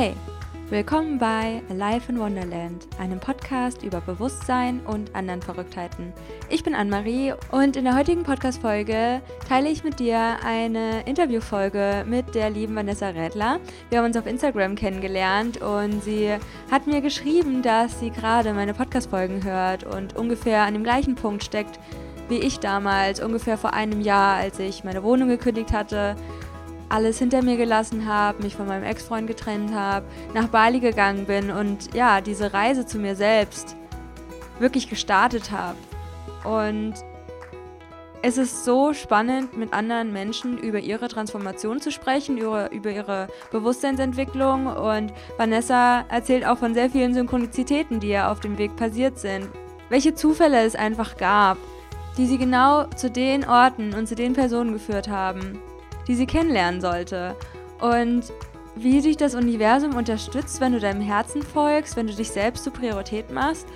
Hey, willkommen bei Alive in Wonderland, einem Podcast über Bewusstsein und anderen Verrücktheiten. Ich bin Anne-Marie und in der heutigen Podcast-Folge teile ich mit dir eine Interviewfolge mit der lieben Vanessa Rädler. Wir haben uns auf Instagram kennengelernt und sie hat mir geschrieben, dass sie gerade meine Podcast-Folgen hört und ungefähr an dem gleichen Punkt steckt wie ich damals, ungefähr vor einem Jahr, als ich meine Wohnung gekündigt hatte alles hinter mir gelassen habe, mich von meinem Ex-Freund getrennt habe, nach Bali gegangen bin und ja, diese Reise zu mir selbst wirklich gestartet habe. Und es ist so spannend, mit anderen Menschen über ihre Transformation zu sprechen, über, über ihre Bewusstseinsentwicklung. Und Vanessa erzählt auch von sehr vielen Synchronizitäten, die ihr auf dem Weg passiert sind. Welche Zufälle es einfach gab, die sie genau zu den Orten und zu den Personen geführt haben, die sie kennenlernen sollte. Und wie dich das Universum unterstützt, wenn du deinem Herzen folgst, wenn du dich selbst zur Priorität machst.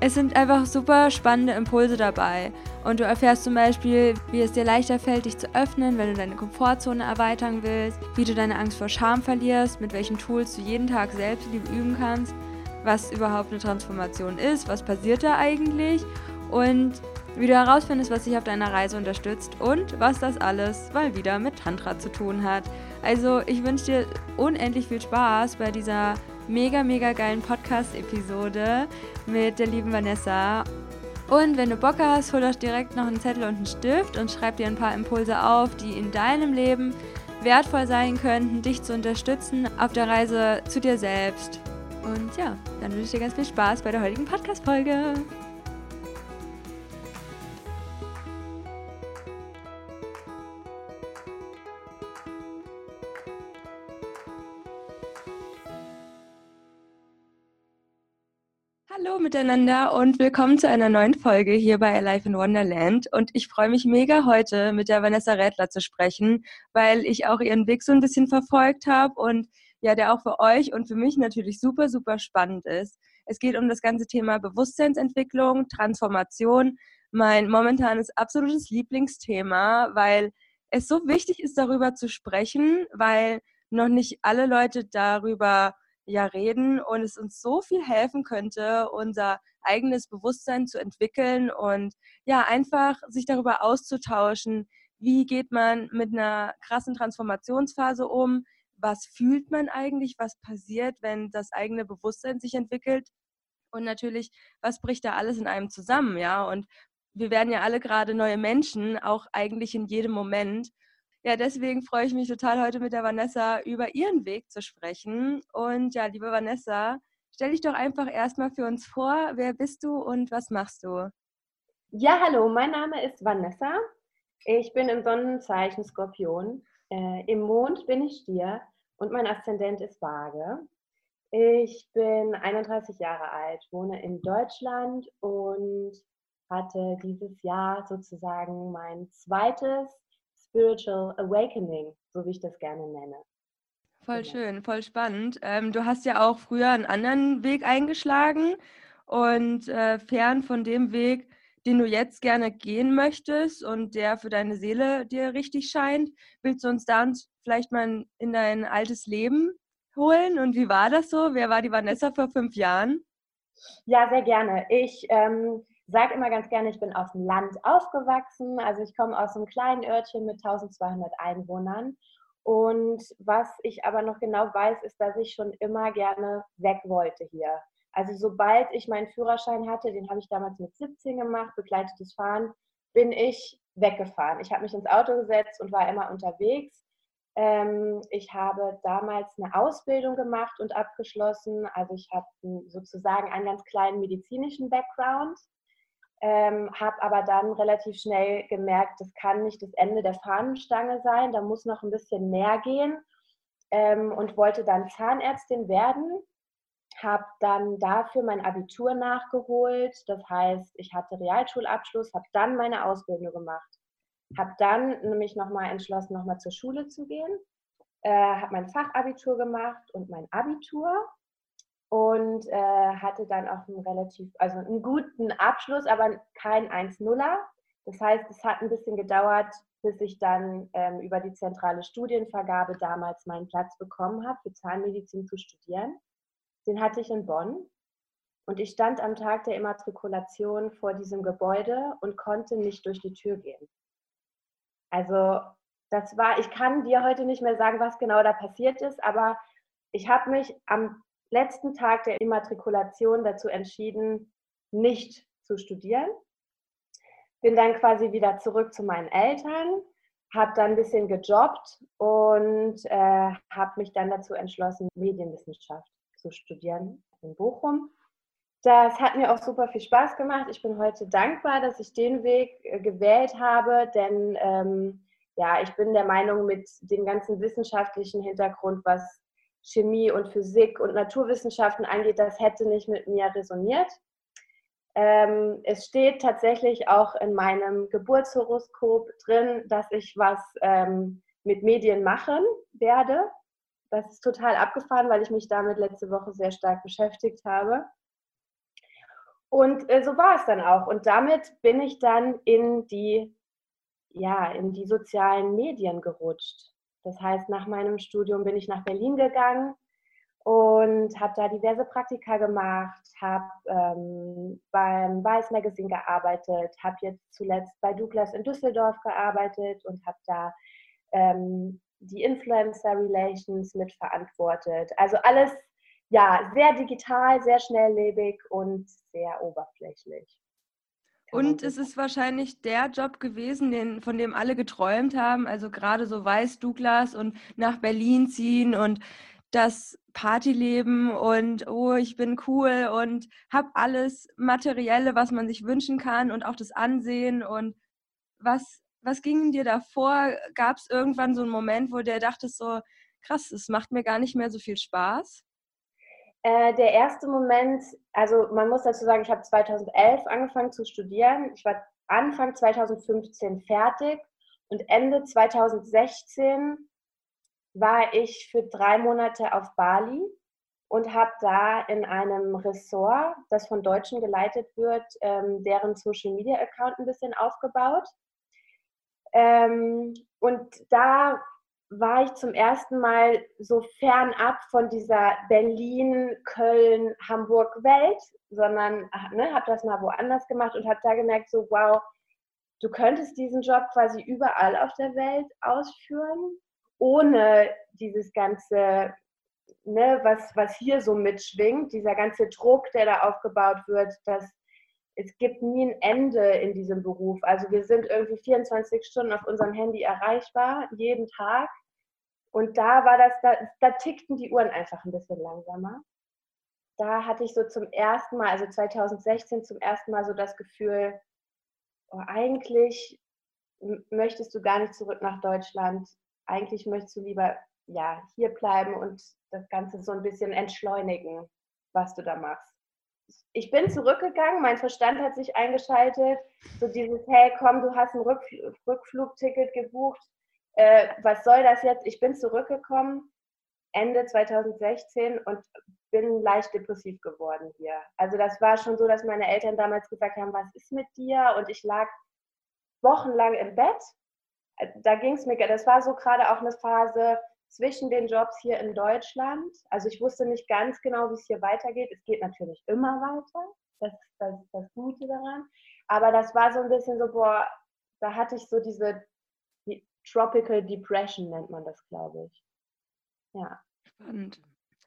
Es sind einfach super spannende Impulse dabei. Und du erfährst zum Beispiel, wie es dir leichter fällt, dich zu öffnen, wenn du deine Komfortzone erweitern willst, wie du deine Angst vor Scham verlierst, mit welchen Tools du jeden Tag Selbstliebe üben kannst, was überhaupt eine Transformation ist, was passiert da eigentlich und wie du herausfindest, was dich auf deiner Reise unterstützt und was das alles mal wieder mit Tantra zu tun hat. Also ich wünsche dir unendlich viel Spaß bei dieser mega, mega geilen Podcast-Episode mit der lieben Vanessa. Und wenn du Bock hast, hol doch direkt noch einen Zettel und einen Stift und schreib dir ein paar Impulse auf, die in deinem Leben wertvoll sein könnten, dich zu unterstützen auf der Reise zu dir selbst. Und ja, dann wünsche ich dir ganz viel Spaß bei der heutigen Podcast-Folge. Miteinander und willkommen zu einer neuen Folge hier bei Alive in Wonderland. Und ich freue mich mega heute mit der Vanessa Rädler zu sprechen, weil ich auch ihren Weg so ein bisschen verfolgt habe und ja, der auch für euch und für mich natürlich super, super spannend ist. Es geht um das ganze Thema Bewusstseinsentwicklung, Transformation, mein momentanes absolutes Lieblingsthema, weil es so wichtig ist, darüber zu sprechen, weil noch nicht alle Leute darüber ja reden und es uns so viel helfen könnte, unser eigenes Bewusstsein zu entwickeln und ja, einfach sich darüber auszutauschen, wie geht man mit einer krassen Transformationsphase um, was fühlt man eigentlich, was passiert, wenn das eigene Bewusstsein sich entwickelt? Und natürlich, was bricht da alles in einem zusammen, ja, und wir werden ja alle gerade neue Menschen, auch eigentlich in jedem Moment ja, deswegen freue ich mich total, heute mit der Vanessa über ihren Weg zu sprechen. Und ja, liebe Vanessa, stell dich doch einfach erstmal für uns vor. Wer bist du und was machst du? Ja, hallo, mein Name ist Vanessa. Ich bin im Sonnenzeichen Skorpion. Äh, Im Mond bin ich Stier und mein Aszendent ist Waage. Ich bin 31 Jahre alt, wohne in Deutschland und hatte dieses Jahr sozusagen mein zweites Spiritual Awakening, so wie ich das gerne nenne. Voll genau. schön, voll spannend. Ähm, du hast ja auch früher einen anderen Weg eingeschlagen und äh, fern von dem Weg, den du jetzt gerne gehen möchtest und der für deine Seele dir richtig scheint, willst du uns da vielleicht mal in dein altes Leben holen? Und wie war das so? Wer war die Vanessa vor fünf Jahren? Ja, sehr gerne. Ich ähm, sage immer ganz gerne, ich bin auf dem Land aufgewachsen. Also ich komme aus einem kleinen Örtchen mit 1200 Einwohnern. Und was ich aber noch genau weiß, ist, dass ich schon immer gerne weg wollte hier. Also sobald ich meinen Führerschein hatte, den habe ich damals mit 17 gemacht, begleitetes Fahren, bin ich weggefahren. Ich habe mich ins Auto gesetzt und war immer unterwegs. Ähm, ich habe damals eine Ausbildung gemacht und abgeschlossen. Also ich habe sozusagen einen ganz kleinen medizinischen Background ähm, habe aber dann relativ schnell gemerkt, das kann nicht das Ende der Fahnenstange sein, da muss noch ein bisschen mehr gehen. Ähm, und wollte dann Zahnärztin werden, habe dann dafür mein Abitur nachgeholt, das heißt, ich hatte Realschulabschluss, habe dann meine Ausbildung gemacht, habe dann nämlich nochmal entschlossen, nochmal zur Schule zu gehen, äh, habe mein Fachabitur gemacht und mein Abitur und äh, hatte dann auch einen relativ, also einen guten Abschluss, aber kein 1-0er. Das heißt, es hat ein bisschen gedauert, bis ich dann ähm, über die zentrale Studienvergabe damals meinen Platz bekommen habe, für Zahnmedizin zu studieren. Den hatte ich in Bonn. Und ich stand am Tag der Immatrikulation vor diesem Gebäude und konnte nicht durch die Tür gehen. Also das war, ich kann dir heute nicht mehr sagen, was genau da passiert ist, aber ich habe mich am letzten Tag der Immatrikulation dazu entschieden, nicht zu studieren. Bin dann quasi wieder zurück zu meinen Eltern, habe dann ein bisschen gejobbt und äh, habe mich dann dazu entschlossen, Medienwissenschaft zu studieren in Bochum. Das hat mir auch super viel Spaß gemacht. Ich bin heute dankbar, dass ich den Weg äh, gewählt habe, denn ähm, ja, ich bin der Meinung, mit dem ganzen wissenschaftlichen Hintergrund, was Chemie und Physik und Naturwissenschaften angeht, das hätte nicht mit mir resoniert. Ähm, es steht tatsächlich auch in meinem Geburtshoroskop drin, dass ich was ähm, mit Medien machen werde. Das ist total abgefahren, weil ich mich damit letzte Woche sehr stark beschäftigt habe. Und äh, so war es dann auch. Und damit bin ich dann in die, ja, in die sozialen Medien gerutscht. Das heißt, nach meinem Studium bin ich nach Berlin gegangen und habe da diverse Praktika gemacht, habe ähm, beim Weiß Magazine gearbeitet, habe jetzt zuletzt bei Douglas in Düsseldorf gearbeitet und habe da ähm, die Influencer Relations mitverantwortet. Also alles ja, sehr digital, sehr schnelllebig und sehr oberflächlich. Und es ist wahrscheinlich der Job gewesen, den, von dem alle geträumt haben. Also gerade so Weiß Douglas und nach Berlin ziehen und das Partyleben und oh, ich bin cool und habe alles Materielle, was man sich wünschen kann und auch das Ansehen. Und was, was ging dir davor? Gab es irgendwann so einen Moment, wo der dachte so, krass, es macht mir gar nicht mehr so viel Spaß? Äh, der erste Moment, also man muss dazu sagen, ich habe 2011 angefangen zu studieren. Ich war Anfang 2015 fertig und Ende 2016 war ich für drei Monate auf Bali und habe da in einem Ressort, das von Deutschen geleitet wird, ähm, deren Social Media Account ein bisschen aufgebaut. Ähm, und da war ich zum ersten Mal so fernab von dieser Berlin, Köln, Hamburg Welt, sondern ne, habe das mal woanders gemacht und habe da gemerkt, so wow, du könntest diesen Job quasi überall auf der Welt ausführen, ohne dieses ganze, ne, was, was hier so mitschwingt, dieser ganze Druck, der da aufgebaut wird, dass es gibt nie ein Ende in diesem Beruf. Also wir sind irgendwie 24 Stunden auf unserem Handy erreichbar, jeden Tag. Und da war das, da, da tickten die Uhren einfach ein bisschen langsamer. Da hatte ich so zum ersten Mal, also 2016 zum ersten Mal so das Gefühl, oh, eigentlich möchtest du gar nicht zurück nach Deutschland. Eigentlich möchtest du lieber ja, hier bleiben und das Ganze so ein bisschen entschleunigen, was du da machst. Ich bin zurückgegangen, mein Verstand hat sich eingeschaltet, so dieses, hey komm, du hast ein Rückflugticket gebucht, äh, was soll das jetzt? Ich bin zurückgekommen Ende 2016 und bin leicht depressiv geworden hier. Also das war schon so, dass meine Eltern damals gesagt haben, was ist mit dir? Und ich lag wochenlang im Bett. Äh, da ging es mir, das war so gerade auch eine Phase zwischen den Jobs hier in Deutschland. Also ich wusste nicht ganz genau, wie es hier weitergeht. Es geht natürlich immer weiter. Das ist das, das Gute daran. Aber das war so ein bisschen so, boah, da hatte ich so diese Tropical Depression nennt man das, glaube ich. Ja. Spannend.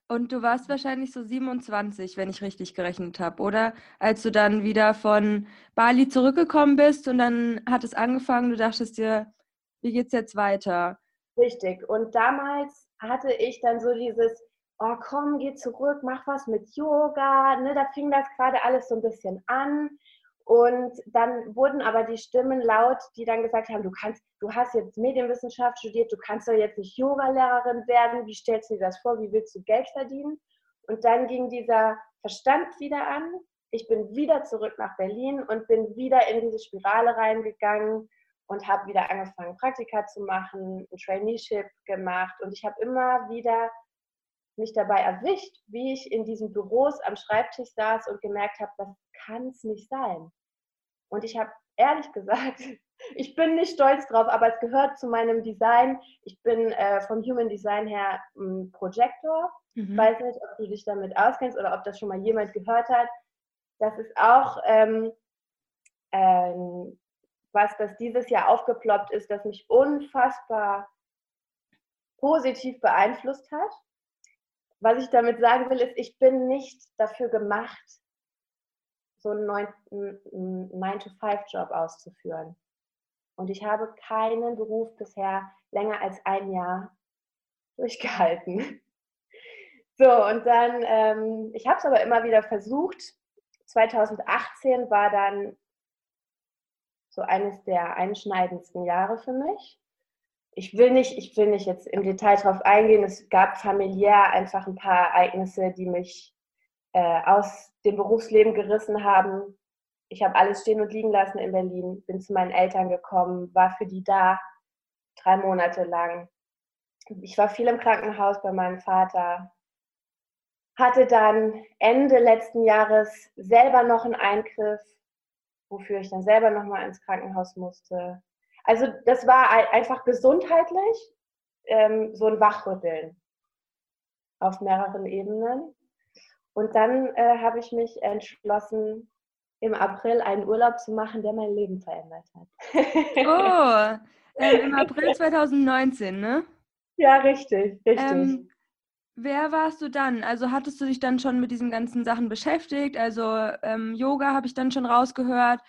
Und du warst wahrscheinlich so 27, wenn ich richtig gerechnet habe, oder? Als du dann wieder von Bali zurückgekommen bist und dann hat es angefangen, du dachtest dir, wie geht's jetzt weiter? Richtig. Und damals hatte ich dann so dieses, oh komm, geh zurück, mach was mit Yoga. Ne, da fing das gerade alles so ein bisschen an. Und dann wurden aber die Stimmen laut, die dann gesagt haben, du kannst, du hast jetzt Medienwissenschaft studiert, du kannst doch jetzt nicht Yoga-Lehrerin werden, wie stellst du dir das vor, wie willst du Geld verdienen? Und dann ging dieser Verstand wieder an. Ich bin wieder zurück nach Berlin und bin wieder in diese Spirale reingegangen und habe wieder angefangen, Praktika zu machen, ein Traineeship gemacht und ich habe immer wieder mich dabei erwischt, wie ich in diesen Büros am Schreibtisch saß und gemerkt habe, das kann es nicht sein. Und ich habe ehrlich gesagt, ich bin nicht stolz drauf, aber es gehört zu meinem Design. Ich bin äh, vom Human Design her ein Projektor. Mhm. Ich weiß nicht, ob du dich damit auskennst oder ob das schon mal jemand gehört hat. Das ist auch ähm, ähm, was, das dieses Jahr aufgeploppt ist, das mich unfassbar positiv beeinflusst hat. Was ich damit sagen will, ist, ich bin nicht dafür gemacht, so einen 9-to-5-Job auszuführen. Und ich habe keinen Beruf bisher länger als ein Jahr durchgehalten. So, und dann, ähm, ich habe es aber immer wieder versucht. 2018 war dann so eines der einschneidendsten Jahre für mich. Ich will nicht, ich will nicht jetzt im Detail darauf eingehen. Es gab familiär einfach ein paar Ereignisse, die mich äh, aus dem Berufsleben gerissen haben. Ich habe alles stehen und liegen lassen in Berlin, bin zu meinen Eltern gekommen, war für die da drei Monate lang. Ich war viel im Krankenhaus bei meinem Vater, hatte dann Ende letzten Jahres selber noch einen Eingriff wofür ich dann selber nochmal ins Krankenhaus musste. Also das war einfach gesundheitlich ähm, so ein Wachrütteln auf mehreren Ebenen. Und dann äh, habe ich mich entschlossen, im April einen Urlaub zu machen, der mein Leben verändert hat. oh, äh, im April 2019, ne? Ja, richtig, richtig. Ähm, Wer warst du dann? Also hattest du dich dann schon mit diesen ganzen Sachen beschäftigt? Also ähm, Yoga habe ich dann schon rausgehört.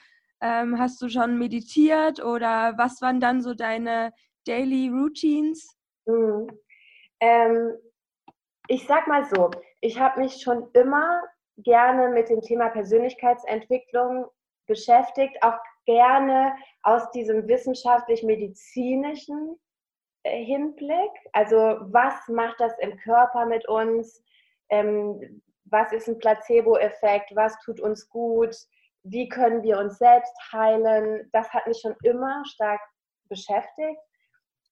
Ähm, hast du schon meditiert oder was waren dann so deine Daily Routines? Mhm. Ähm, ich sag mal so, ich habe mich schon immer gerne mit dem Thema Persönlichkeitsentwicklung beschäftigt, auch gerne aus diesem wissenschaftlich-medizinischen äh, Hinblick. Also was macht das im Körper mit uns? Ähm, was ist ein Placebo-Effekt? Was tut uns gut? Wie können wir uns selbst heilen? Das hat mich schon immer stark beschäftigt.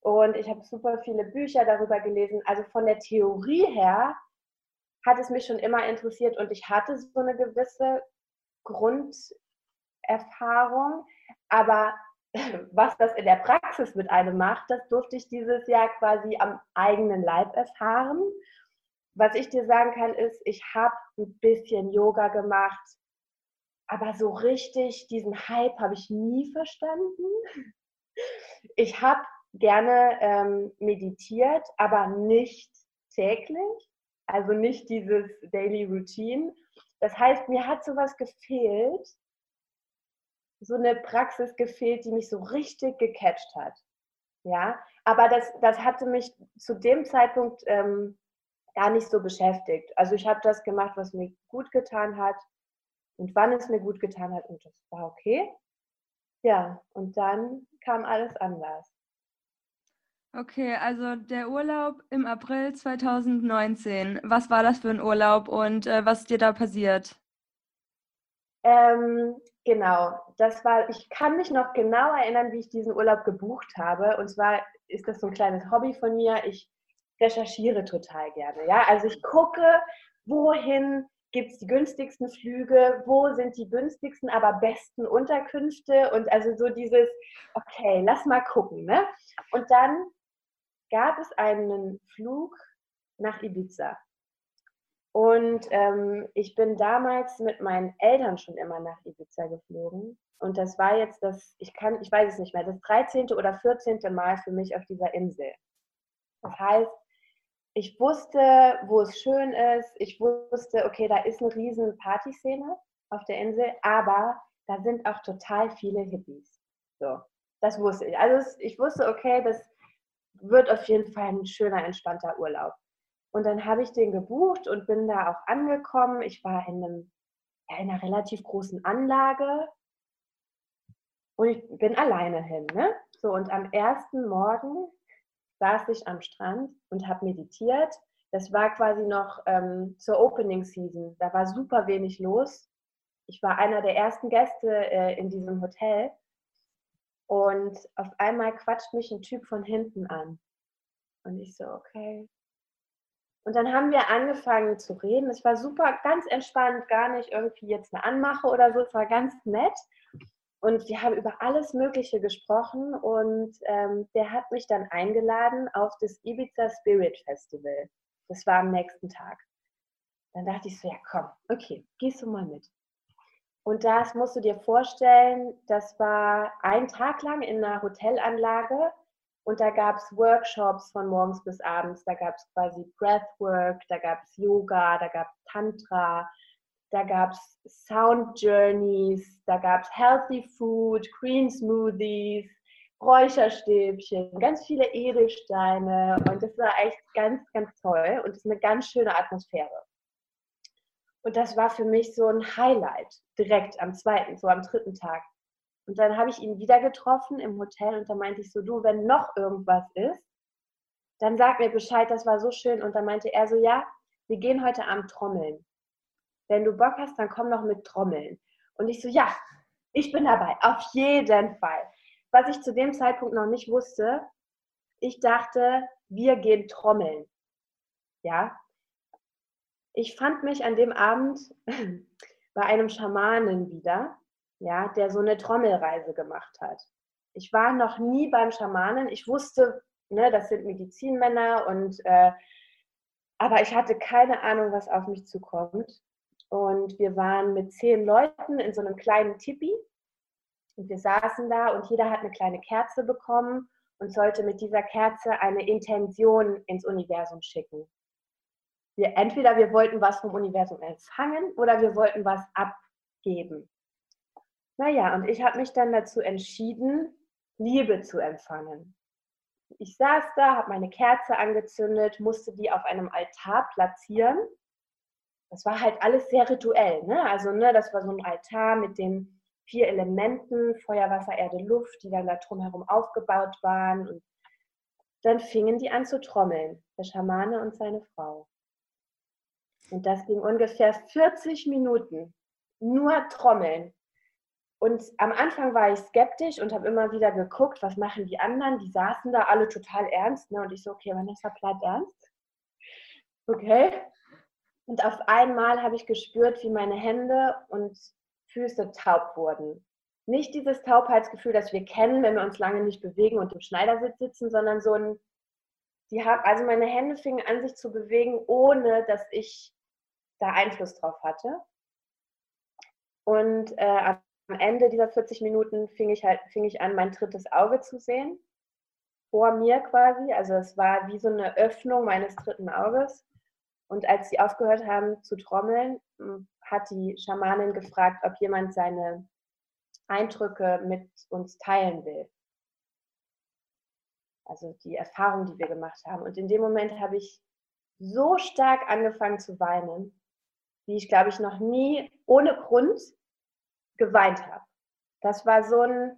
Und ich habe super viele Bücher darüber gelesen. Also von der Theorie her hat es mich schon immer interessiert und ich hatte so eine gewisse Grunderfahrung. Aber was das in der Praxis mit einem macht, das durfte ich dieses Jahr quasi am eigenen Leib erfahren. Was ich dir sagen kann, ist, ich habe ein bisschen Yoga gemacht, aber so richtig diesen Hype habe ich nie verstanden. Ich habe gerne ähm, meditiert, aber nicht täglich, also nicht dieses Daily Routine. Das heißt, mir hat sowas gefehlt, so eine Praxis gefehlt, die mich so richtig gecatcht hat. Ja, aber das, das hatte mich zu dem Zeitpunkt ähm, gar nicht so beschäftigt. Also ich habe das gemacht, was mir gut getan hat und wann es mir gut getan hat und das war okay. Ja, und dann kam alles anders. Okay, also der Urlaub im April 2019. Was war das für ein Urlaub und äh, was ist dir da passiert? Ähm, genau, das war, ich kann mich noch genau erinnern, wie ich diesen Urlaub gebucht habe. Und zwar ist das so ein kleines Hobby von mir. Ich recherchiere total gerne. Ja, also ich gucke, wohin gibt es die günstigsten Flüge, wo sind die günstigsten, aber besten Unterkünfte und also so dieses, okay, lass mal gucken. Ne? Und dann gab es einen Flug nach Ibiza. Und ähm, ich bin damals mit meinen Eltern schon immer nach Ibiza geflogen. Und das war jetzt das, ich kann, ich weiß es nicht mehr, das 13. oder 14. Mal für mich auf dieser Insel. Das heißt, ich wusste, wo es schön ist. Ich wusste, okay, da ist eine riesen Partyszene auf der Insel, aber da sind auch total viele Hippies. So, das wusste ich. Also ich wusste, okay, das wird auf jeden Fall ein schöner, entspannter Urlaub. Und dann habe ich den gebucht und bin da auch angekommen. Ich war in, einem, ja, in einer relativ großen Anlage und ich bin alleine hin. Ne? So, und am ersten Morgen saß ich am Strand und habe meditiert. Das war quasi noch ähm, zur Opening Season. Da war super wenig los. Ich war einer der ersten Gäste äh, in diesem Hotel. Und auf einmal quatscht mich ein Typ von hinten an. Und ich so, okay, und dann haben wir angefangen zu reden. Es war super, ganz entspannt, gar nicht irgendwie jetzt eine Anmache oder so. Es war ganz nett. Und wir haben über alles Mögliche gesprochen und ähm, der hat mich dann eingeladen auf das Ibiza Spirit Festival. Das war am nächsten Tag. Dann dachte ich so, ja komm, okay, gehst du mal mit. Und das musst du dir vorstellen, das war ein Tag lang in einer Hotelanlage und da gab es Workshops von morgens bis abends. Da gab es quasi Breathwork, da gab es Yoga, da gab es Tantra, da gab es Sound Journeys, da gab es Healthy Food, Green Smoothies, Räucherstäbchen, ganz viele Edelsteine und das war echt ganz, ganz toll und es ist eine ganz schöne Atmosphäre. Und das war für mich so ein Highlight, direkt am zweiten, so am dritten Tag. Und dann habe ich ihn wieder getroffen im Hotel und da meinte ich so, du, wenn noch irgendwas ist, dann sag mir Bescheid, das war so schön. Und dann meinte er so, ja, wir gehen heute Abend trommeln. Wenn du Bock hast, dann komm noch mit Trommeln. Und ich so, ja, ich bin dabei, auf jeden Fall. Was ich zu dem Zeitpunkt noch nicht wusste, ich dachte, wir gehen trommeln. Ja. Ich fand mich an dem Abend bei einem Schamanen wieder, ja, der so eine Trommelreise gemacht hat. Ich war noch nie beim Schamanen. Ich wusste, ne, das sind Medizinmänner und äh, aber ich hatte keine Ahnung, was auf mich zukommt. Und wir waren mit zehn Leuten in so einem kleinen Tipi. Und wir saßen da und jeder hat eine kleine Kerze bekommen und sollte mit dieser Kerze eine Intention ins Universum schicken. Wir, entweder wir wollten was vom Universum empfangen oder wir wollten was abgeben. Naja, und ich habe mich dann dazu entschieden, Liebe zu empfangen. Ich saß da, habe meine Kerze angezündet, musste die auf einem Altar platzieren das war halt alles sehr rituell. Ne? Also ne, das war so ein Altar mit den vier Elementen, Feuer, Wasser, Erde, Luft, die dann da drumherum aufgebaut waren. Und dann fingen die an zu trommeln, der Schamane und seine Frau. Und das ging ungefähr 40 Minuten. Nur trommeln. Und am Anfang war ich skeptisch und habe immer wieder geguckt, was machen die anderen. Die saßen da alle total ernst. Ne? Und ich so, okay, Vanessa, bleib ernst. Okay. Und auf einmal habe ich gespürt, wie meine Hände und Füße taub wurden. Nicht dieses Taubheitsgefühl, das wir kennen, wenn wir uns lange nicht bewegen und im Schneidersitz sitzen, sondern so ein, die haben, also meine Hände fingen an, sich zu bewegen, ohne dass ich da Einfluss drauf hatte. Und äh, am Ende dieser 40 Minuten fing ich halt, fing ich an, mein drittes Auge zu sehen. Vor mir quasi. Also es war wie so eine Öffnung meines dritten Auges. Und als sie aufgehört haben zu trommeln, hm, hat die Schamanin gefragt, ob jemand seine Eindrücke mit uns teilen will. Also die Erfahrung, die wir gemacht haben. Und in dem Moment habe ich so stark angefangen zu weinen, wie ich, glaube ich, noch nie ohne Grund geweint habe. Das war so ein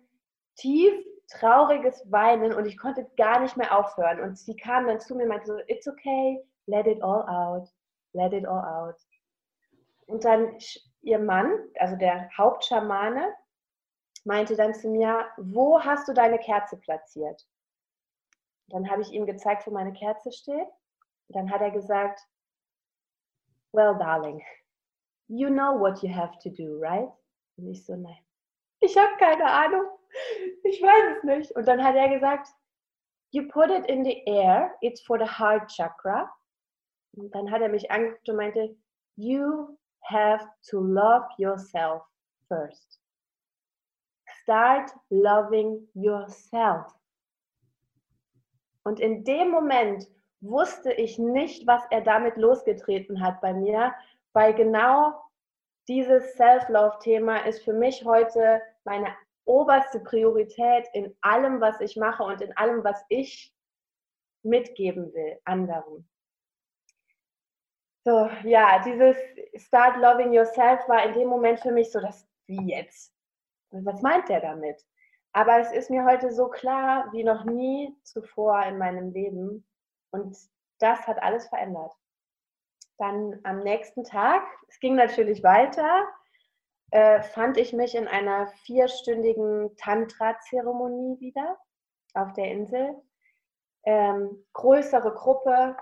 tief trauriges Weinen und ich konnte gar nicht mehr aufhören. Und sie kam dann zu mir und meinte so, it's okay, let it all out, let it all out. Und dann ihr Mann, also der Hauptschamane, meinte dann zu mir, wo hast du deine Kerze platziert? Dann habe ich ihm gezeigt, wo meine Kerze steht. Und dann hat er gesagt, well, darling, you know what you have to do, right? Und ich so, nein, ich habe keine Ahnung, ich weiß es nicht. Und dann hat er gesagt, you put it in the air, it's for the heart chakra. Dann hat er mich angeguckt und meinte, you have to love yourself first. Start loving yourself. Und in dem Moment wusste ich nicht, was er damit losgetreten hat bei mir, weil genau dieses Self-Love-Thema ist für mich heute meine oberste Priorität in allem, was ich mache und in allem, was ich mitgeben will anderen. So, ja, dieses Start Loving Yourself war in dem Moment für mich so, das wie jetzt? Was meint der damit? Aber es ist mir heute so klar wie noch nie zuvor in meinem Leben. Und das hat alles verändert. Dann am nächsten Tag, es ging natürlich weiter, äh, fand ich mich in einer vierstündigen Tantra-Zeremonie wieder auf der Insel. Ähm, größere Gruppe,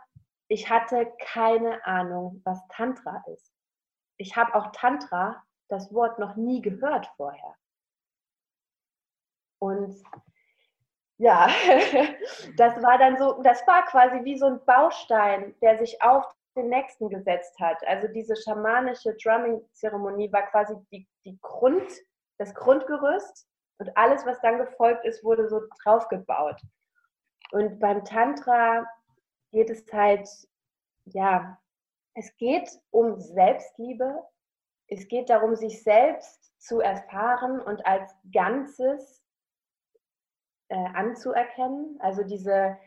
ich hatte keine Ahnung, was Tantra ist. Ich habe auch Tantra, das Wort, noch nie gehört vorher. Und ja, das war dann so, das war quasi wie so ein Baustein, der sich auf den nächsten gesetzt hat. Also diese schamanische Drumming-Zeremonie war quasi die, die Grund, das Grundgerüst und alles, was dann gefolgt ist, wurde so draufgebaut. Und beim Tantra geht es halt, ja, es geht um Selbstliebe. Es geht darum, sich selbst zu erfahren und als Ganzes äh, anzuerkennen. Also diese,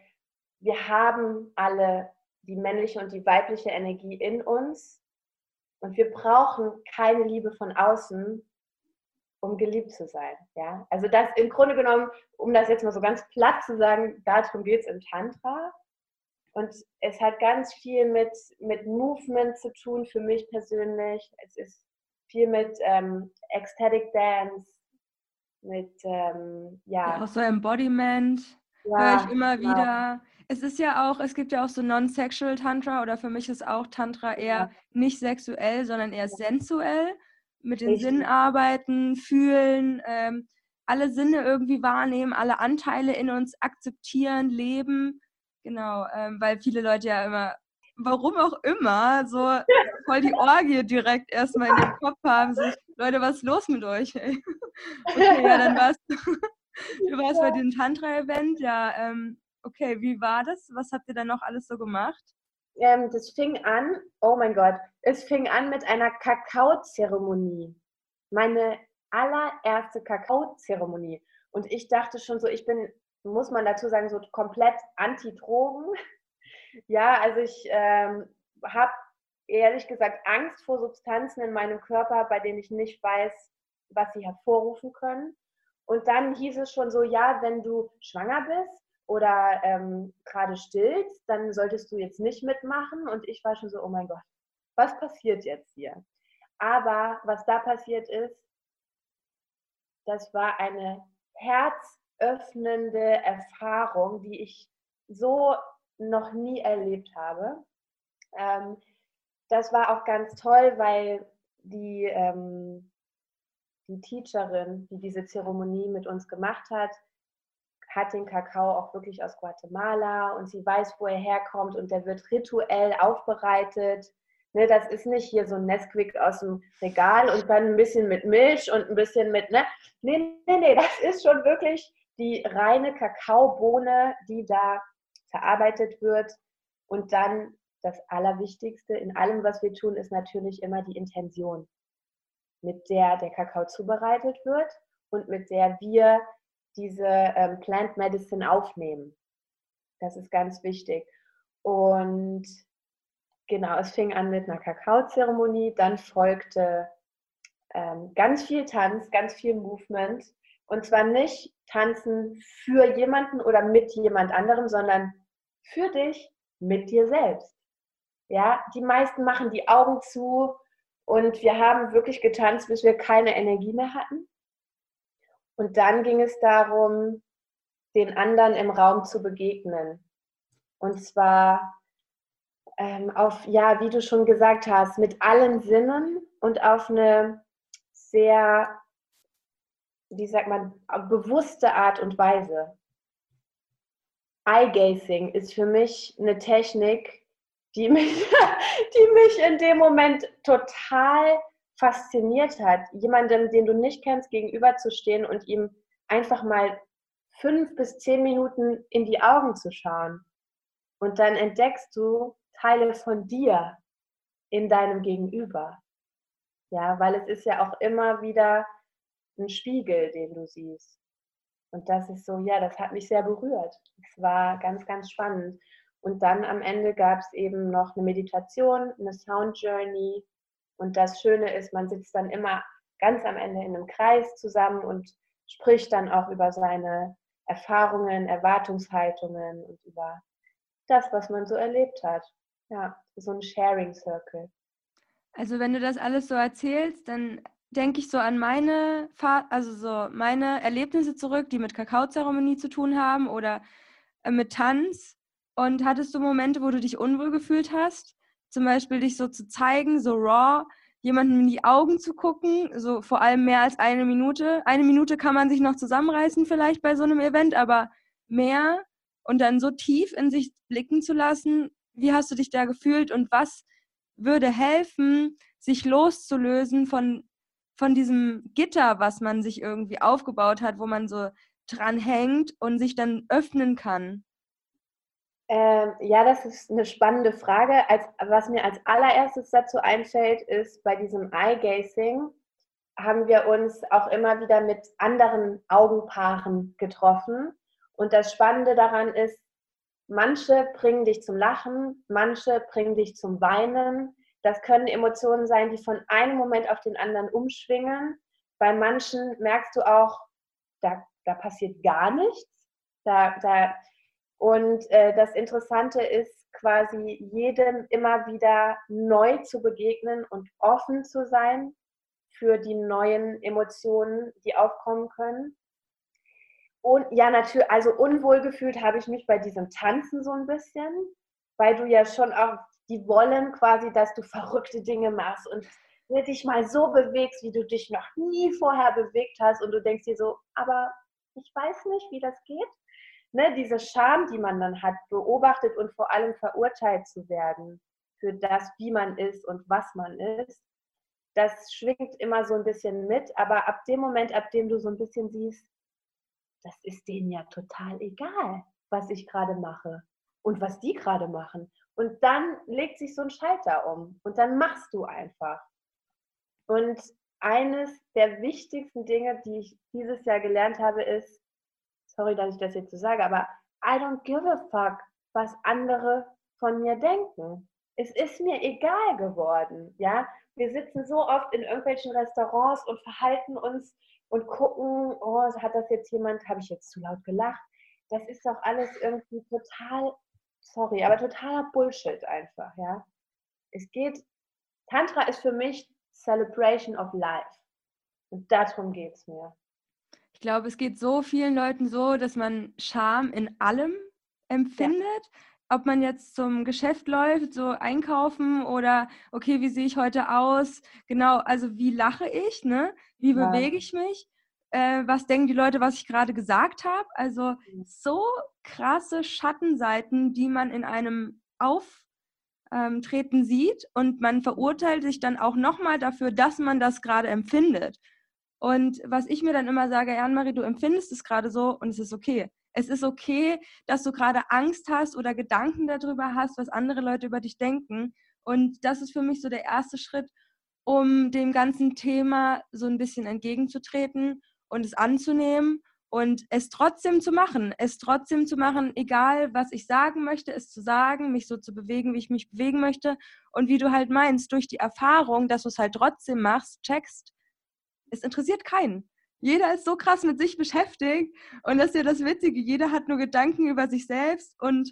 wir haben alle die männliche und die weibliche Energie in uns und wir brauchen keine Liebe von außen, um geliebt zu sein. Ja? Also das im Grunde genommen, um das jetzt mal so ganz platt zu sagen, darum geht es im Tantra. Und es hat ganz viel mit, mit Movement zu tun für mich persönlich. Es ist viel mit ähm, Ecstatic Dance, mit, ähm, ja. ja. Auch so Embodiment ja, höre ich immer genau. wieder. Es ist ja auch, es gibt ja auch so Non-Sexual Tantra oder für mich ist auch Tantra eher ja. nicht sexuell, sondern eher sensuell. Mit den Sinnen arbeiten, fühlen, ähm, alle Sinne irgendwie wahrnehmen, alle Anteile in uns akzeptieren, leben. Genau, ähm, weil viele Leute ja immer, warum auch immer, so voll die Orgie direkt erstmal in den Kopf haben. So, Leute, was ist los mit euch? Ey? Okay, ja, dann warst du, du warst bei dem Tantra-Event. Ja, ähm, okay, wie war das? Was habt ihr dann noch alles so gemacht? Ähm, das fing an, oh mein Gott, es fing an mit einer Kakaozeremonie. Meine allererste Kakaozeremonie. Und ich dachte schon so, ich bin, muss man dazu sagen, so komplett anti-Drogen. Ja, also ich ähm, habe ehrlich gesagt Angst vor Substanzen in meinem Körper, bei denen ich nicht weiß, was sie hervorrufen können. Und dann hieß es schon so, ja, wenn du schwanger bist oder ähm, gerade stillst, dann solltest du jetzt nicht mitmachen. Und ich war schon so, oh mein Gott, was passiert jetzt hier? Aber was da passiert ist, das war eine herzöffnende Erfahrung, die ich so noch nie erlebt habe. Ähm, das war auch ganz toll, weil die, ähm, die Teacherin, die diese Zeremonie mit uns gemacht hat, hat den Kakao auch wirklich aus Guatemala und sie weiß, wo er herkommt und der wird rituell aufbereitet. Ne, das ist nicht hier so ein Nesquik aus dem Regal und dann ein bisschen mit Milch und ein bisschen mit, ne? Nee, nee, nee, das ist schon wirklich die reine Kakaobohne, die da verarbeitet wird und dann das Allerwichtigste in allem, was wir tun, ist natürlich immer die Intention, mit der der Kakao zubereitet wird und mit der wir diese ähm, Plant Medicine aufnehmen. Das ist ganz wichtig. Und genau, es fing an mit einer Kakaozeremonie, dann folgte ähm, ganz viel Tanz, ganz viel Movement. Und zwar nicht tanzen für jemanden oder mit jemand anderem, sondern für dich mit dir selbst. Ja, die meisten machen die Augen zu und wir haben wirklich getanzt, bis wir keine Energie mehr hatten. Und dann ging es darum, den anderen im Raum zu begegnen. Und zwar ähm, auf, ja, wie du schon gesagt hast, mit allen Sinnen und auf eine sehr, wie sagt man, bewusste Art und Weise. Eye-Gazing ist für mich eine Technik, die mich, die mich in dem Moment total fasziniert hat, jemandem, den du nicht kennst, gegenüberzustehen und ihm einfach mal fünf bis zehn Minuten in die Augen zu schauen. Und dann entdeckst du Teile von dir in deinem Gegenüber. Ja, weil es ist ja auch immer wieder ein Spiegel, den du siehst. Und das ist so, ja, das hat mich sehr berührt. Es war ganz, ganz spannend. Und dann am Ende gab es eben noch eine Meditation, eine Sound Journey. Und das Schöne ist, man sitzt dann immer ganz am Ende in einem Kreis zusammen und spricht dann auch über seine Erfahrungen, Erwartungshaltungen und über das, was man so erlebt hat. Ja, so ein Sharing Circle. Also wenn du das alles so erzählst, dann denke ich so an meine also so meine Erlebnisse zurück, die mit Kakaozeremonie zu tun haben oder äh, mit Tanz. Und hattest du Momente, wo du dich unwohl gefühlt hast? Zum Beispiel dich so zu zeigen, so raw, jemandem in die Augen zu gucken, so vor allem mehr als eine Minute. Eine Minute kann man sich noch zusammenreißen vielleicht bei so einem Event, aber mehr und dann so tief in sich blicken zu lassen, wie hast du dich da gefühlt und was würde helfen, sich loszulösen von, von diesem Gitter, was man sich irgendwie aufgebaut hat, wo man so dran hängt und sich dann öffnen kann? Ähm, ja, das ist eine spannende Frage. Als, was mir als allererstes dazu einfällt, ist bei diesem Eye-Gazing haben wir uns auch immer wieder mit anderen Augenpaaren getroffen. Und das Spannende daran ist, manche bringen dich zum Lachen, manche bringen dich zum Weinen. Das können Emotionen sein, die von einem Moment auf den anderen umschwingen. Bei manchen merkst du auch, da, da passiert gar nichts. Da, da, und äh, das Interessante ist quasi jedem immer wieder neu zu begegnen und offen zu sein für die neuen Emotionen, die aufkommen können. Und ja, natürlich, also unwohl gefühlt habe ich mich bei diesem Tanzen so ein bisschen, weil du ja schon auch, die wollen quasi, dass du verrückte Dinge machst und dich mal so bewegst, wie du dich noch nie vorher bewegt hast und du denkst dir so, aber ich weiß nicht, wie das geht ne, diese Scham, die man dann hat, beobachtet und vor allem verurteilt zu werden für das, wie man ist und was man ist, das schwingt immer so ein bisschen mit. Aber ab dem Moment, ab dem du so ein bisschen siehst, das ist denen ja total egal, was ich gerade mache und was die gerade machen. Und dann legt sich so ein Schalter um und dann machst du einfach. Und eines der wichtigsten Dinge, die ich dieses Jahr gelernt habe, ist, sorry, dass ich das jetzt so sage, aber I don't give a fuck, was andere von mir denken. Es ist mir egal geworden, ja. Wir sitzen so oft in irgendwelchen Restaurants und verhalten uns und gucken, oh, hat das jetzt jemand, habe ich jetzt zu laut gelacht? Das ist doch alles irgendwie total, sorry, aber totaler Bullshit einfach, ja. Es geht, Tantra ist für mich Celebration of Life. Und darum geht es mir. Ich glaube, es geht so vielen Leuten so, dass man Scham in allem empfindet. Ja. Ob man jetzt zum Geschäft läuft, so einkaufen oder okay, wie sehe ich heute aus? Genau, also wie lache ich, ne? Wie ja. bewege ich mich? Äh, was denken die Leute, was ich gerade gesagt habe? Also mhm. so krasse Schattenseiten, die man in einem Auftreten sieht und man verurteilt sich dann auch nochmal dafür, dass man das gerade empfindet. Und was ich mir dann immer sage, ja, Marie, du empfindest es gerade so und es ist okay. Es ist okay, dass du gerade Angst hast oder Gedanken darüber hast, was andere Leute über dich denken. Und das ist für mich so der erste Schritt, um dem ganzen Thema so ein bisschen entgegenzutreten und es anzunehmen und es trotzdem zu machen. Es trotzdem zu machen, egal was ich sagen möchte, es zu sagen, mich so zu bewegen, wie ich mich bewegen möchte. Und wie du halt meinst, durch die Erfahrung, dass du es halt trotzdem machst, checkst, es interessiert keinen. Jeder ist so krass mit sich beschäftigt und das ist ja das Witzige. Jeder hat nur Gedanken über sich selbst und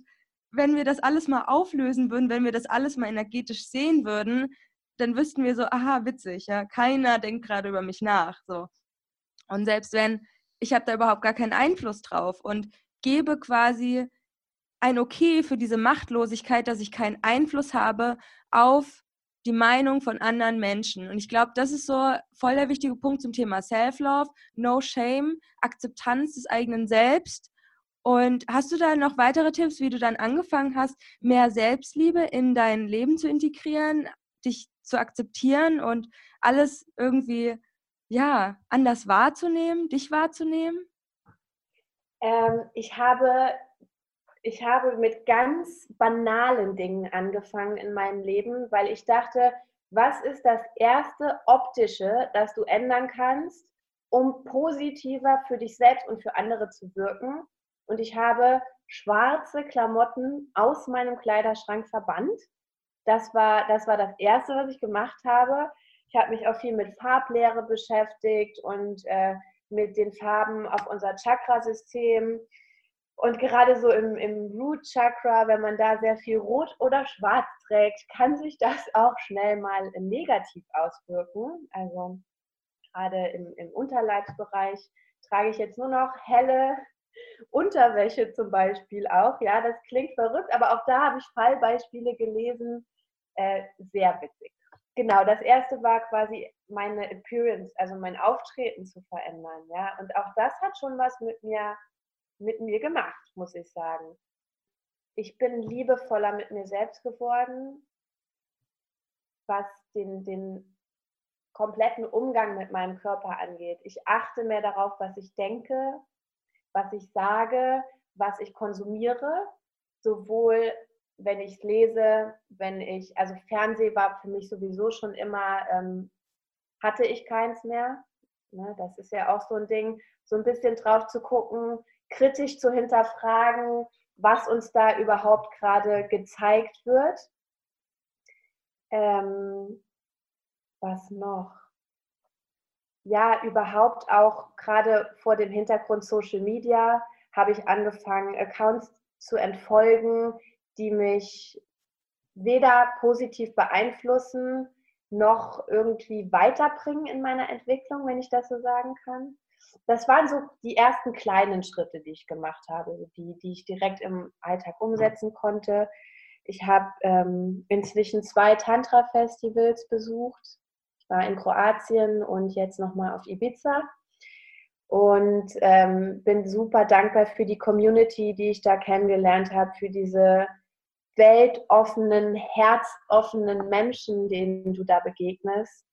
wenn wir das alles mal auflösen würden, wenn wir das alles mal energetisch sehen würden, dann wüssten wir so, aha, witzig, ja, keiner denkt gerade über mich nach, so. Und selbst wenn ich habe da überhaupt gar keinen Einfluss drauf und gebe quasi ein Okay für diese Machtlosigkeit, dass ich keinen Einfluss habe auf die Meinung von anderen Menschen. Und ich glaube, das ist so voll der wichtige Punkt zum Thema Self-Love, No Shame, Akzeptanz des eigenen Selbst. Und hast du da noch weitere Tipps, wie du dann angefangen hast, mehr Selbstliebe in dein Leben zu integrieren, dich zu akzeptieren und alles irgendwie ja anders wahrzunehmen, dich wahrzunehmen? Ähm, ich habe ich habe mit ganz banalen Dingen angefangen in meinem Leben, weil ich dachte, was ist das erste optische, das du ändern kannst, um positiver für dich selbst und für andere zu wirken? Und ich habe schwarze Klamotten aus meinem Kleiderschrank verbannt. Das war, das war das Erste, was ich gemacht habe. Ich habe mich auch viel mit Farblehre beschäftigt und äh, mit den Farben auf unser Chakrasystem. Und gerade so im, im Root Chakra, wenn man da sehr viel rot oder schwarz trägt, kann sich das auch schnell mal negativ auswirken. Also gerade im, im Unterleibsbereich trage ich jetzt nur noch helle Unterwäsche zum Beispiel auch. Ja, das klingt verrückt, aber auch da habe ich Fallbeispiele gelesen. Äh, sehr witzig. Genau, das erste war quasi meine Appearance, also mein Auftreten zu verändern, ja. Und auch das hat schon was mit mir, mit mir gemacht, muss ich sagen. Ich bin liebevoller mit mir selbst geworden, was den, den kompletten Umgang mit meinem Körper angeht. Ich achte mehr darauf, was ich denke, was ich sage, was ich konsumiere, sowohl wenn ich es lese, wenn ich, also Fernseh war für mich sowieso schon immer, ähm, hatte ich keins mehr. Ne, das ist ja auch so ein Ding, so ein bisschen drauf zu gucken, kritisch zu hinterfragen, was uns da überhaupt gerade gezeigt wird. Ähm, was noch? Ja, überhaupt auch gerade vor dem Hintergrund Social Media habe ich angefangen, Accounts zu entfolgen, die mich weder positiv beeinflussen noch irgendwie weiterbringen in meiner Entwicklung, wenn ich das so sagen kann. Das waren so die ersten kleinen Schritte, die ich gemacht habe, die, die ich direkt im Alltag umsetzen konnte. Ich habe ähm, inzwischen zwei Tantra-Festivals besucht. Ich war in Kroatien und jetzt nochmal auf Ibiza und ähm, bin super dankbar für die Community, die ich da kennengelernt habe, für diese weltoffenen, herzoffenen Menschen, denen du da begegnest.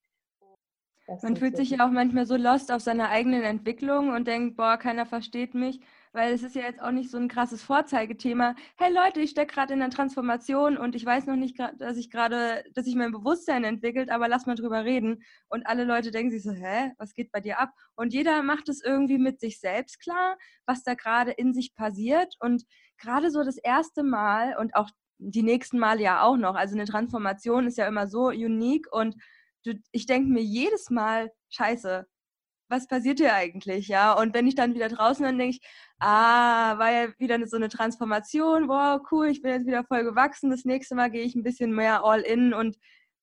Das Man fühlt sich ja auch manchmal so lost auf seiner eigenen Entwicklung und denkt, boah, keiner versteht mich, weil es ist ja jetzt auch nicht so ein krasses Vorzeigethema. Hey Leute, ich stecke gerade in einer Transformation und ich weiß noch nicht, dass ich gerade, dass sich mein Bewusstsein entwickelt, aber lass mal drüber reden. Und alle Leute denken sich so, hä, was geht bei dir ab? Und jeder macht es irgendwie mit sich selbst klar, was da gerade in sich passiert. Und gerade so das erste Mal und auch die nächsten Male ja auch noch. Also eine Transformation ist ja immer so unique und ich denke mir jedes Mal, scheiße, was passiert hier eigentlich, ja? Und wenn ich dann wieder draußen bin, denke ich, ah, war ja wieder so eine Transformation, wow, cool, ich bin jetzt wieder voll gewachsen, das nächste Mal gehe ich ein bisschen mehr all in und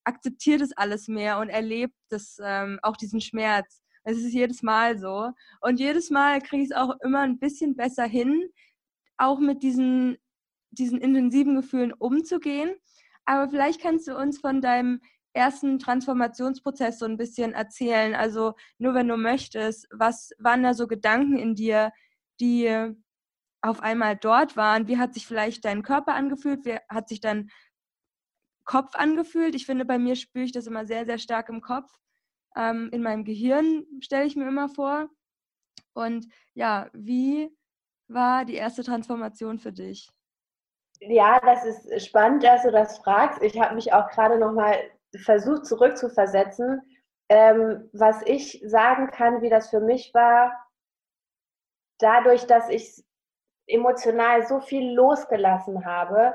akzeptiere das alles mehr und erlebe das, ähm, auch diesen Schmerz. Es ist jedes Mal so. Und jedes Mal kriege ich es auch immer ein bisschen besser hin, auch mit diesen diesen intensiven Gefühlen umzugehen. Aber vielleicht kannst du uns von deinem ersten Transformationsprozess so ein bisschen erzählen. Also nur wenn du möchtest, was waren da so Gedanken in dir, die auf einmal dort waren? Wie hat sich vielleicht dein Körper angefühlt? Wie hat sich dein Kopf angefühlt? Ich finde, bei mir spüre ich das immer sehr, sehr stark im Kopf. Ähm, in meinem Gehirn stelle ich mir immer vor. Und ja, wie war die erste Transformation für dich? Ja, das ist spannend, dass du das fragst. Ich habe mich auch gerade noch mal versucht zurückzuversetzen. Ähm, was ich sagen kann, wie das für mich war, dadurch, dass ich emotional so viel losgelassen habe